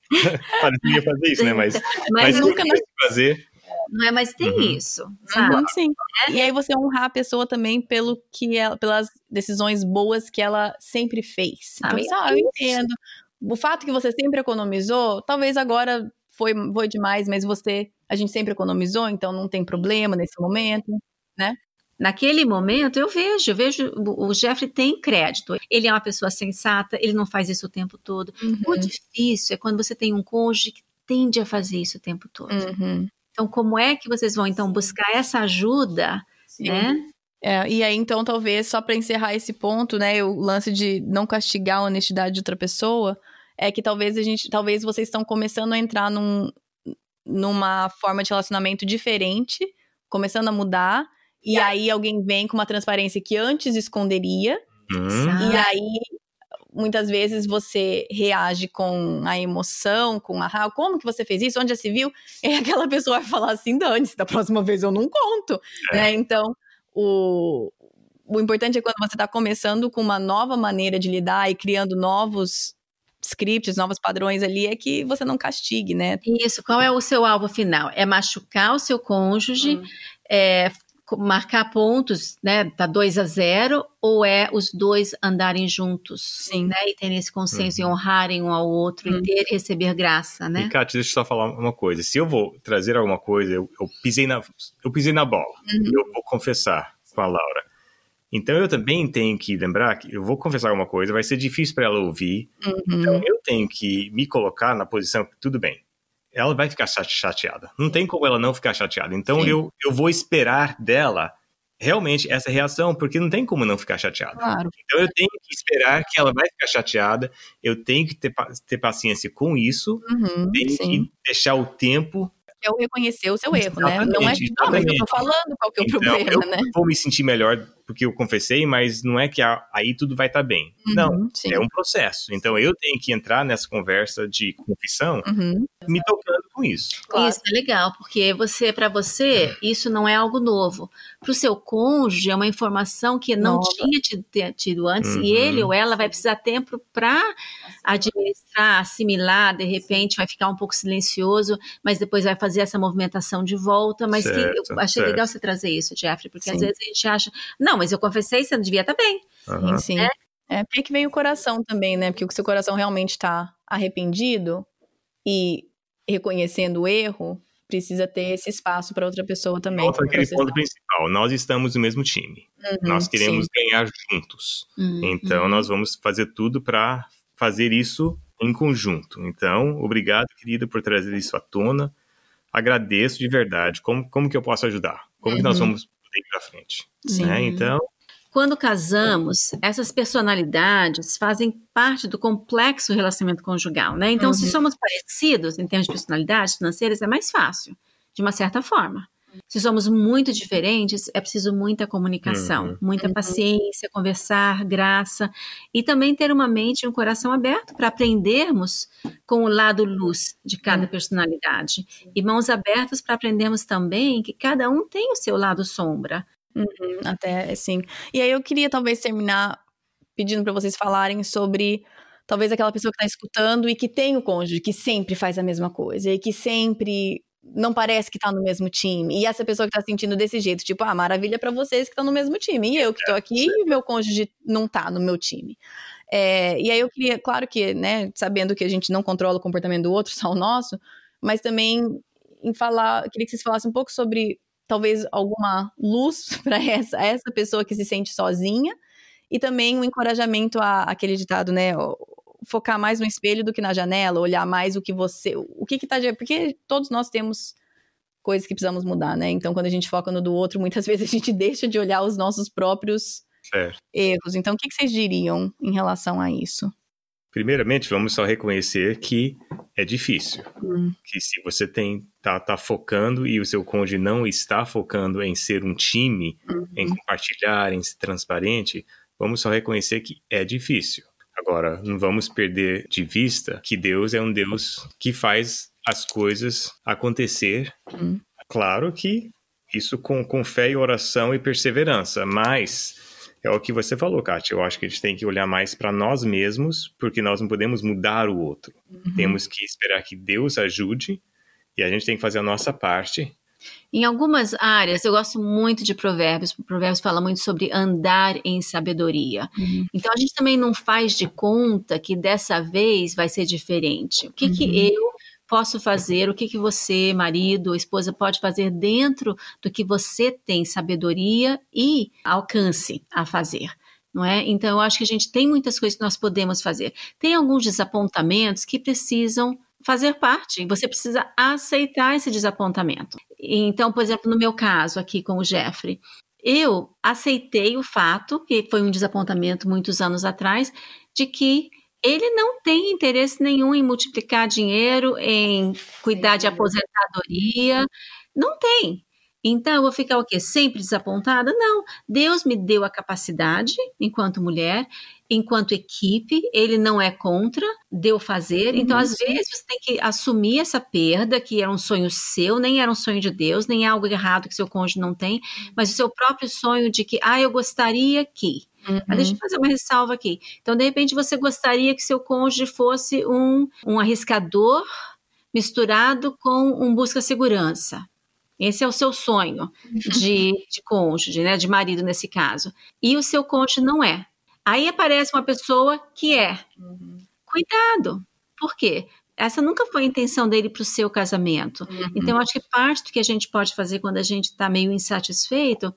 Speaker 2: [LAUGHS] Parecia fazer isso, né? Mas, mas, mas nunca mais fazer...
Speaker 3: Não é, mas tem uhum. isso, sabe?
Speaker 1: Uhum, sim. É. E aí você honrar a pessoa também pelo que ela, pelas decisões boas que ela sempre fez. Então, ah, eu entendo. O fato que você sempre economizou, talvez agora foi, foi demais, mas você, a gente sempre economizou, então não tem problema nesse momento, né?
Speaker 3: Naquele momento eu vejo, eu vejo o Jeffrey tem crédito. Ele é uma pessoa sensata, ele não faz isso o tempo todo. Uhum. O difícil é quando você tem um cônjuge que tende a fazer isso o tempo todo.
Speaker 1: Uhum.
Speaker 3: Então, como é que vocês vão então buscar essa ajuda, Sim. né?
Speaker 1: É, e aí, então, talvez, só para encerrar esse ponto, né, o lance de não castigar a honestidade de outra pessoa, é que talvez a gente, talvez vocês estão começando a entrar num, numa forma de relacionamento diferente, começando a mudar, e aí alguém vem com uma transparência que antes esconderia,
Speaker 2: uhum.
Speaker 1: e aí muitas vezes você reage com a emoção, com a raiva, como que você fez isso, onde já se viu, e [LAUGHS] aquela pessoa vai falar assim, Dani, da próxima vez eu não conto, é. né, então o, o importante é quando você está começando com uma nova maneira de lidar e criando novos scripts, novos padrões ali, é que você não castigue, né?
Speaker 3: Isso. Qual é o seu alvo final? É machucar o seu cônjuge, hum. é marcar pontos, né? Tá 2 a 0 ou é os dois andarem juntos,
Speaker 1: Sim.
Speaker 3: né? E terem esse consenso uhum. e honrarem um ao outro uhum. e ter receber graça, né?
Speaker 2: E, Kátia, deixa eu só falar uma coisa. Se eu vou trazer alguma coisa, eu, eu pisei na eu pisei na bola. Uhum. Eu vou confessar com a Laura. Então eu também tenho que lembrar que eu vou confessar alguma coisa, vai ser difícil para ela ouvir.
Speaker 1: Uhum.
Speaker 2: Então eu tenho que me colocar na posição que tudo bem. Ela vai ficar chateada. Não tem como ela não ficar chateada. Então eu, eu vou esperar dela realmente essa reação, porque não tem como não ficar chateada.
Speaker 1: Claro.
Speaker 2: Então eu tenho que esperar que ela vai ficar chateada, eu tenho que ter, ter paciência com isso,
Speaker 1: uhum,
Speaker 2: tenho sim. que deixar o tempo
Speaker 1: é o reconhecer o seu erro, né? Não é ah, mas eu tô falando qual que é o então, problema,
Speaker 2: eu
Speaker 1: né?
Speaker 2: vou me sentir melhor porque eu confessei, mas não é que aí tudo vai estar tá bem. Uhum, não, sim. é um processo. Então eu tenho que entrar nessa conversa de confissão
Speaker 1: uhum.
Speaker 2: me tocando com isso.
Speaker 3: Claro. Isso é legal, porque você, para você, isso não é algo novo. Para o seu cônjuge, é uma informação que não Nova. tinha tido antes, uhum. e ele ou ela vai precisar tempo para administrar, assimilar, de repente vai ficar um pouco silencioso, mas depois vai fazer essa movimentação de volta. Mas certo, que, eu achei certo. legal você trazer isso, Jeffrey, porque sim. às vezes a gente acha, não, mas eu confessei, você não devia estar tá bem.
Speaker 1: Uhum. Sim, sim. É? É, porque que vem o coração também, né? Porque o seu coração realmente está arrependido e reconhecendo o erro, precisa ter esse espaço para outra pessoa também.
Speaker 2: Volta aquele ponto principal. Nós estamos no mesmo time. Uhum, nós queremos sim. ganhar juntos. Uhum, então, nós vamos fazer tudo para fazer isso em conjunto. Então, obrigado, querida, por trazer isso à tona. Agradeço de verdade. Como, como que eu posso ajudar? Como que nós uhum. vamos ir para frente? Né? Então,
Speaker 3: quando casamos, essas personalidades fazem parte do complexo relacionamento conjugal, né? Então, uhum. se somos parecidos em termos de personalidades financeiras, é mais fácil, de uma certa forma. Se somos muito diferentes, é preciso muita comunicação, uhum. muita uhum. paciência, conversar, graça e também ter uma mente e um coração aberto para aprendermos com o lado luz de cada uhum. personalidade e mãos abertas para aprendermos também que cada um tem o seu lado sombra.
Speaker 1: Uhum, até, sim. E aí eu queria talvez terminar pedindo para vocês falarem sobre talvez aquela pessoa que está escutando e que tem o cônjuge que sempre faz a mesma coisa e que sempre não parece que tá no mesmo time. E essa pessoa que tá sentindo desse jeito, tipo, ah, maravilha para vocês que estão no mesmo time. E eu que tô é, aqui e meu cônjuge não tá no meu time. É, e aí eu queria, claro que, né, sabendo que a gente não controla o comportamento do outro, [LAUGHS] só o nosso, mas também em falar, queria que vocês falassem um pouco sobre talvez alguma luz [LAUGHS] para essa, essa pessoa que se sente sozinha e também um encorajamento a aquele ditado, né? Focar mais no espelho do que na janela, olhar mais o que você, o que que tá, porque todos nós temos coisas que precisamos mudar, né? Então, quando a gente foca no do outro, muitas [LAUGHS] vezes a gente deixa de olhar os nossos próprios certo. erros. Então, o que, que vocês diriam em relação a isso?
Speaker 2: Primeiramente, vamos só reconhecer que é difícil. Hum. Que se você tem tá, tá focando e o seu cônjuge não está focando em ser um time, uhum. em compartilhar, em ser transparente, vamos só reconhecer que é difícil. Agora, não vamos perder de vista que Deus é um Deus que faz as coisas acontecer. Uhum. Claro que isso com, com fé e oração e perseverança, mas é o que você falou, Kátia. Eu acho que a gente tem que olhar mais para nós mesmos, porque nós não podemos mudar o outro. Uhum. Temos que esperar que Deus ajude e a gente tem que fazer a nossa parte.
Speaker 3: Em algumas áreas, eu gosto muito de provérbios. Provérbios fala muito sobre andar em sabedoria. Uhum. Então, a gente também não faz de conta que dessa vez vai ser diferente. O que, uhum. que eu posso fazer, o que, que você, marido, esposa, pode fazer dentro do que você tem sabedoria e alcance a fazer. Não é? Então, eu acho que a gente tem muitas coisas que nós podemos fazer. Tem alguns desapontamentos que precisam fazer parte, você precisa aceitar esse desapontamento. Então, por exemplo, no meu caso aqui com o Jeffrey, eu aceitei o fato, que foi um desapontamento muitos anos atrás, de que ele não tem interesse nenhum em multiplicar dinheiro, em cuidar de aposentadoria. Não tem. Então, eu vou ficar o quê? Sempre desapontada? Não. Deus me deu a capacidade, enquanto mulher, enquanto equipe, ele não é contra, deu fazer. Então, às uhum. vezes, você tem que assumir essa perda, que era um sonho seu, nem era um sonho de Deus, nem é algo errado que seu cônjuge não tem, mas o seu próprio sonho de que, ah, eu gostaria que. Uhum. Mas deixa eu fazer uma ressalva aqui. Então, de repente, você gostaria que seu cônjuge fosse um, um arriscador misturado com um busca-segurança. Esse é o seu sonho de, [LAUGHS] de cônjuge, né? De marido nesse caso. E o seu cônjuge não é. Aí aparece uma pessoa que é. Uhum. Cuidado. Por quê? Essa nunca foi a intenção dele para o seu casamento. Uhum. Então, acho que parte do que a gente pode fazer quando a gente está meio insatisfeito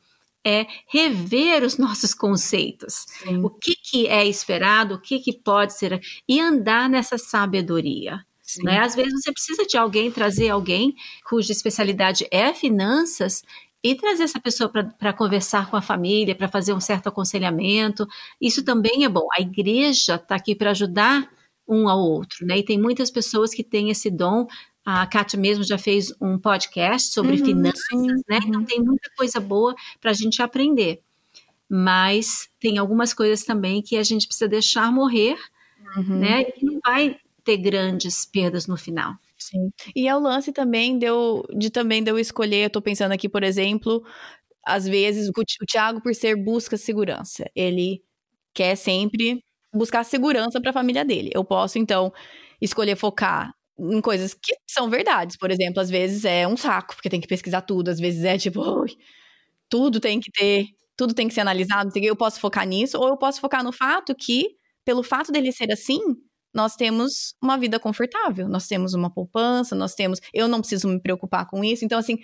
Speaker 3: é rever os nossos conceitos. Sim. O que, que é esperado, o que, que pode ser, e andar nessa sabedoria. Né? Às vezes você precisa de alguém, trazer alguém cuja especialidade é finanças e trazer essa pessoa para conversar com a família, para fazer um certo aconselhamento. Isso também é bom. A igreja está aqui para ajudar um ao outro, né? E tem muitas pessoas que têm esse dom a Kátia mesmo já fez um podcast sobre uhum, finanças, sim, né? Então tem muita coisa boa para a gente aprender. Mas tem algumas coisas também que a gente precisa deixar morrer, uhum. né? E não vai ter grandes perdas no final.
Speaker 1: Sim. E é o lance também deu de também deu escolher, eu tô pensando aqui, por exemplo, às vezes o, o Thiago por ser busca segurança, ele quer sempre buscar segurança para a família dele. Eu posso então escolher focar em coisas que são verdades, por exemplo, às vezes é um saco, porque tem que pesquisar tudo, às vezes é tipo, [LAUGHS] tudo tem que ter, tudo tem que ser analisado, eu posso focar nisso, ou eu posso focar no fato que, pelo fato dele ser assim, nós temos uma vida confortável, nós temos uma poupança, nós temos. Eu não preciso me preocupar com isso. Então, assim,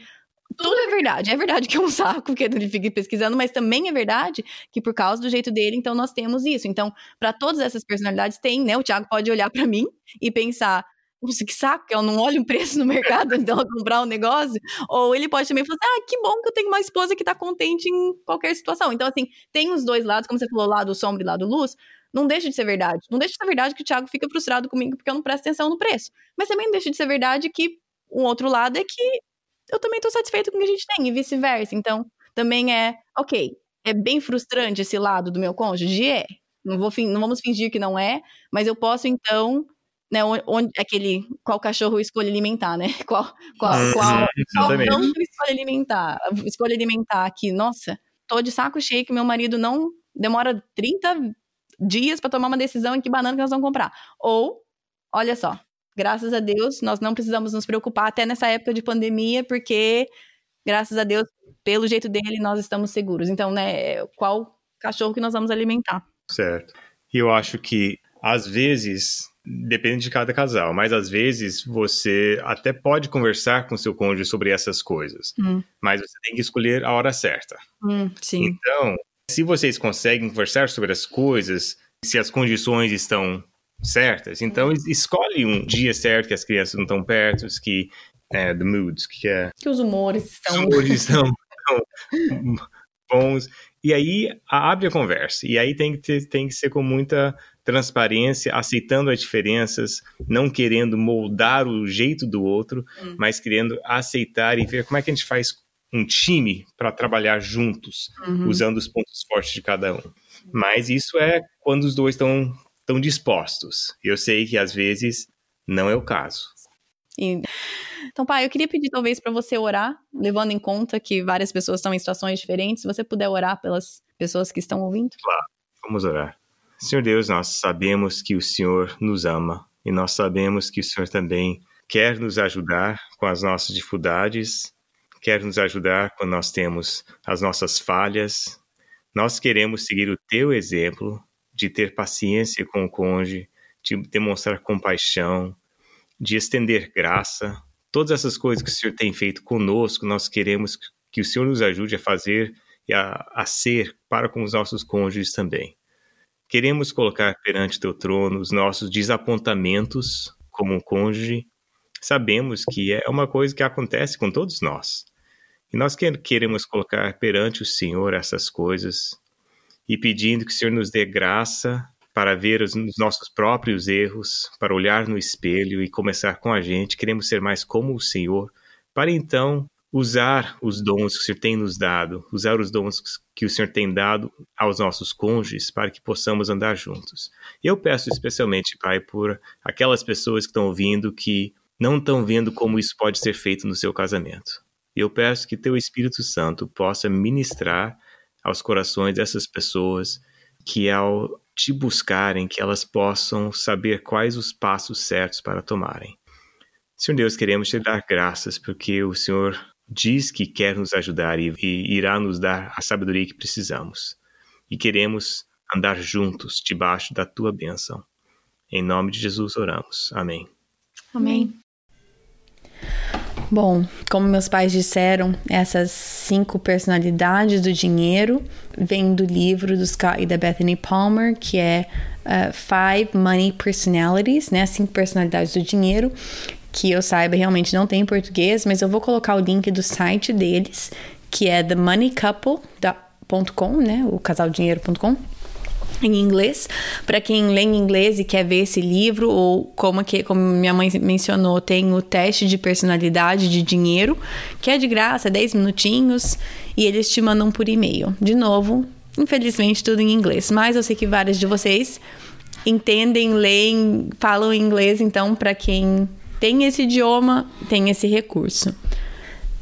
Speaker 1: tudo é verdade. É verdade que é um [LAUGHS] saco que ele fica pesquisando, mas também é verdade que por causa do jeito dele, então nós temos isso. Então, para todas essas personalidades tem, né? O Thiago pode olhar para mim e pensar, nossa, que saco, eu não olho o preço no mercado [LAUGHS] antes dela comprar um negócio. Ou ele pode também falar assim, ah, que bom que eu tenho uma esposa que tá contente em qualquer situação. Então, assim, tem os dois lados, como você falou, lado sombra e lado luz, não deixa de ser verdade. Não deixa de ser verdade que o Thiago fica frustrado comigo porque eu não presto atenção no preço. Mas também não deixa de ser verdade que o outro lado é que eu também tô satisfeito com o que a gente tem e vice-versa. Então, também é, ok, é bem frustrante esse lado do meu cônjuge? É. Não, vou, não vamos fingir que não é, mas eu posso então né, onde aquele qual cachorro escolhe alimentar, né? [LAUGHS] Qual qual qual, qual não escolhe alimentar? Escolhe alimentar aqui. Nossa, tô de saco cheio que meu marido não demora 30 dias para tomar uma decisão em que banana que nós vamos comprar. Ou, olha só, graças a Deus, nós não precisamos nos preocupar até nessa época de pandemia, porque, graças a Deus, pelo jeito dele, nós estamos seguros. Então, né, qual cachorro que nós vamos alimentar?
Speaker 2: Certo. E eu acho que, às vezes, depende de cada casal, mas às vezes você até pode conversar com seu cônjuge sobre essas coisas, hum. mas você tem que escolher a hora certa.
Speaker 1: Hum.
Speaker 2: Então, se vocês conseguem conversar sobre as coisas, se as condições estão certas, então escolhe um dia certo que as crianças não estão perto, que é, the moods, que é
Speaker 1: que os humores estão,
Speaker 2: os humores [LAUGHS] estão, bons. E aí abre a conversa. E aí tem que, ter, tem que ser com muita transparência, aceitando as diferenças, não querendo moldar o jeito do outro, hum. mas querendo aceitar e ver como é que a gente faz um time para trabalhar juntos, uhum. usando os pontos fortes de cada um. Mas isso é quando os dois estão tão dispostos. Eu sei que às vezes não é o caso.
Speaker 1: Então, pai, eu queria pedir talvez para você orar, levando em conta que várias pessoas estão em situações diferentes. Se você puder orar pelas pessoas que estão ouvindo.
Speaker 2: Claro, vamos orar. Senhor Deus, nós sabemos que o Senhor nos ama e nós sabemos que o Senhor também quer nos ajudar com as nossas dificuldades quer nos ajudar quando nós temos as nossas falhas. Nós queremos seguir o teu exemplo de ter paciência com o cônjuge, de demonstrar compaixão, de estender graça. Todas essas coisas que o Senhor tem feito conosco, nós queremos que o Senhor nos ajude a fazer e a, a ser para com os nossos cônjuges também. Queremos colocar perante teu trono os nossos desapontamentos como um cônjuge. Sabemos que é uma coisa que acontece com todos nós. E nós queremos colocar perante o Senhor essas coisas e pedindo que o Senhor nos dê graça para ver os, nossos próprios erros, para olhar no espelho e começar com a gente. Queremos ser mais como o Senhor, para então usar os dons que o Senhor tem nos dado, usar os dons que o Senhor tem dado aos nossos cônjuges para que possamos andar juntos. Eu peço especialmente, Pai, por aquelas pessoas que estão ouvindo que não estão vendo como isso pode ser feito no seu casamento. E eu peço que teu Espírito Santo possa ministrar aos corações dessas pessoas que ao te buscarem, que elas possam saber quais os passos certos para tomarem. Senhor Deus, queremos te dar graças porque o Senhor diz que quer nos ajudar e, e irá nos dar a sabedoria que precisamos. E queremos andar juntos debaixo da tua bênção. Em nome de Jesus oramos. Amém.
Speaker 1: Amém. Bom, como meus pais disseram, essas cinco personalidades do dinheiro vêm do livro do Scott e da Bethany Palmer, que é uh, Five Money Personalities, né? Cinco personalidades do dinheiro, que eu saiba realmente não tem em português, mas eu vou colocar o link do site deles, que é themoneycouple.com, né? O casaldinheiro.com em inglês. Para quem lê em inglês e quer ver esse livro, ou como, que, como minha mãe mencionou, tem o teste de personalidade de dinheiro, que é de graça, 10 minutinhos, e eles te mandam por e-mail. De novo, infelizmente tudo em inglês, mas eu sei que vários de vocês entendem, leem, falam inglês, então para quem tem esse idioma, tem esse recurso.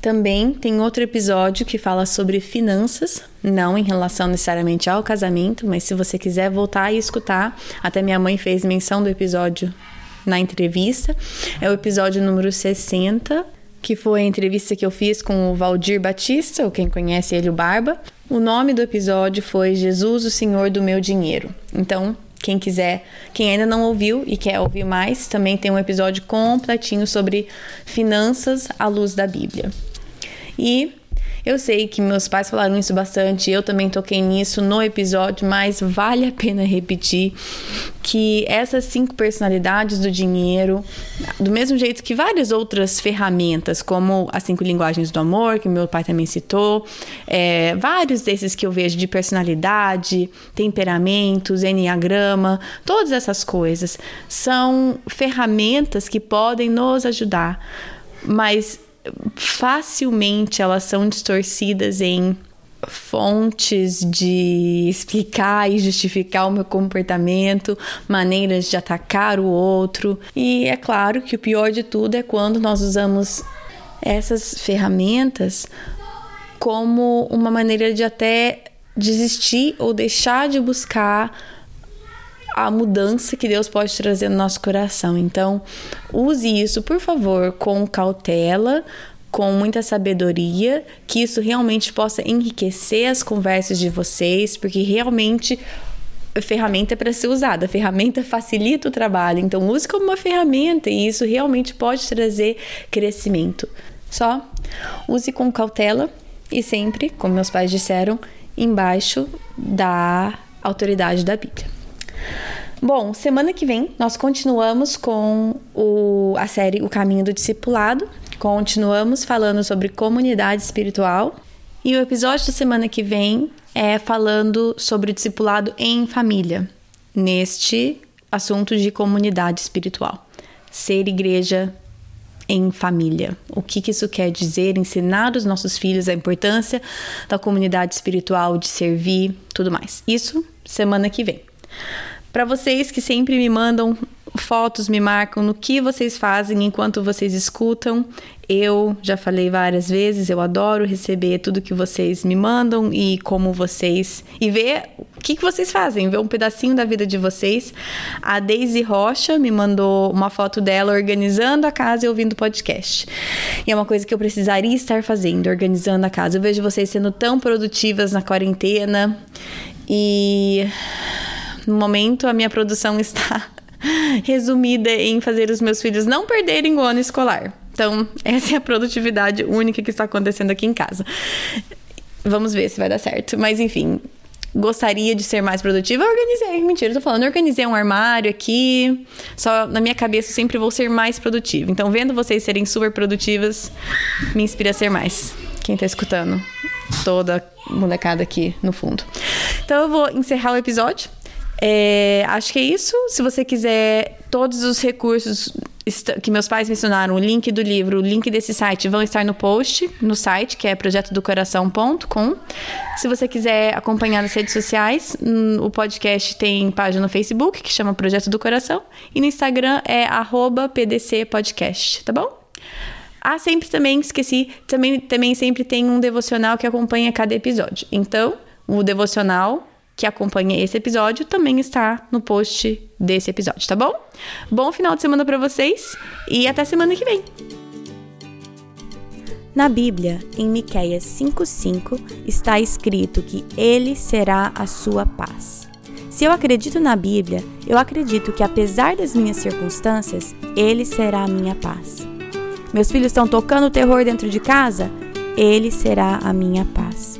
Speaker 1: Também tem outro episódio que fala sobre finanças, não em relação necessariamente ao casamento, mas se você quiser voltar e escutar, até minha mãe fez menção do episódio na entrevista. É o episódio número 60, que foi a entrevista que eu fiz com o Valdir Batista, ou quem conhece ele, o Barba. O nome do episódio foi Jesus, o Senhor do Meu Dinheiro. Então, quem quiser, quem ainda não ouviu e quer ouvir mais, também tem um episódio completinho sobre finanças à luz da Bíblia. E eu sei que meus pais falaram isso bastante, eu também toquei nisso no episódio, mas vale a pena repetir que essas cinco personalidades do dinheiro, do mesmo jeito que várias outras ferramentas, como as cinco linguagens do amor, que meu pai também citou, é, vários desses que eu vejo de personalidade, temperamentos, enneagrama, todas essas coisas são ferramentas que podem nos ajudar, mas facilmente elas são distorcidas em fontes de explicar e justificar o meu comportamento, maneiras de atacar o outro. E é claro que o pior de tudo é quando nós usamos essas ferramentas como uma maneira de até desistir ou deixar de buscar a mudança que Deus pode trazer no nosso coração. Então, use isso, por favor, com cautela, com muita sabedoria, que isso realmente possa enriquecer as conversas de vocês, porque realmente a ferramenta é para ser usada, a ferramenta facilita o trabalho, então use como uma ferramenta e isso realmente pode trazer crescimento. Só use com cautela e sempre, como meus pais disseram, embaixo da autoridade da Bíblia. Bom, semana que vem nós continuamos com o, a série O Caminho do Discipulado. Continuamos falando sobre comunidade espiritual. E o episódio da semana que vem é falando sobre o discipulado em família, neste assunto de comunidade espiritual. Ser igreja em família. O que, que isso quer dizer? Ensinar os nossos filhos a importância da comunidade espiritual, de servir, tudo mais. Isso semana que vem. Para vocês que sempre me mandam fotos, me marcam no que vocês fazem enquanto vocês escutam. Eu já falei várias vezes, eu adoro receber tudo que vocês me mandam e como vocês. e ver o que, que vocês fazem, ver um pedacinho da vida de vocês. A Daisy Rocha me mandou uma foto dela organizando a casa e ouvindo podcast. E é uma coisa que eu precisaria estar fazendo, organizando a casa. Eu vejo vocês sendo tão produtivas na quarentena e no momento, a minha produção [LAUGHS] está resumida em fazer os meus filhos não perderem o ano escolar. Então, essa é a produtividade única que está acontecendo aqui em casa. Vamos ver se vai dar certo. Mas, enfim, gostaria de ser mais produtiva, organizei. Mentira, tô falando, organizei um armário aqui. Só na minha cabeça sempre vou ser mais produtiva. Então, vendo vocês serem super produtivas, me inspira a ser mais. Quem tá escutando? Toda molecada aqui no fundo. Então, eu vou encerrar o episódio. É, acho que é isso. Se você quiser todos os recursos que meus pais mencionaram, o link do livro, o link desse site vão estar no post, no site, que é projetodocoração.com. Se você quiser acompanhar nas redes sociais, hum, o podcast tem página no Facebook, que chama Projeto do Coração, e no Instagram é pdcpodcast, tá bom? Ah, sempre também, esqueci, também, também sempre tem um devocional que acompanha cada episódio. Então, o devocional que acompanha esse episódio também está no post desse episódio, tá bom? Bom final de semana para vocês e até semana que vem.
Speaker 4: Na Bíblia, em Miqueias 5:5, está escrito que ele será a sua paz. Se eu acredito na Bíblia, eu acredito que apesar das minhas circunstâncias, ele será a minha paz. Meus filhos estão tocando terror dentro de casa? Ele será a minha paz.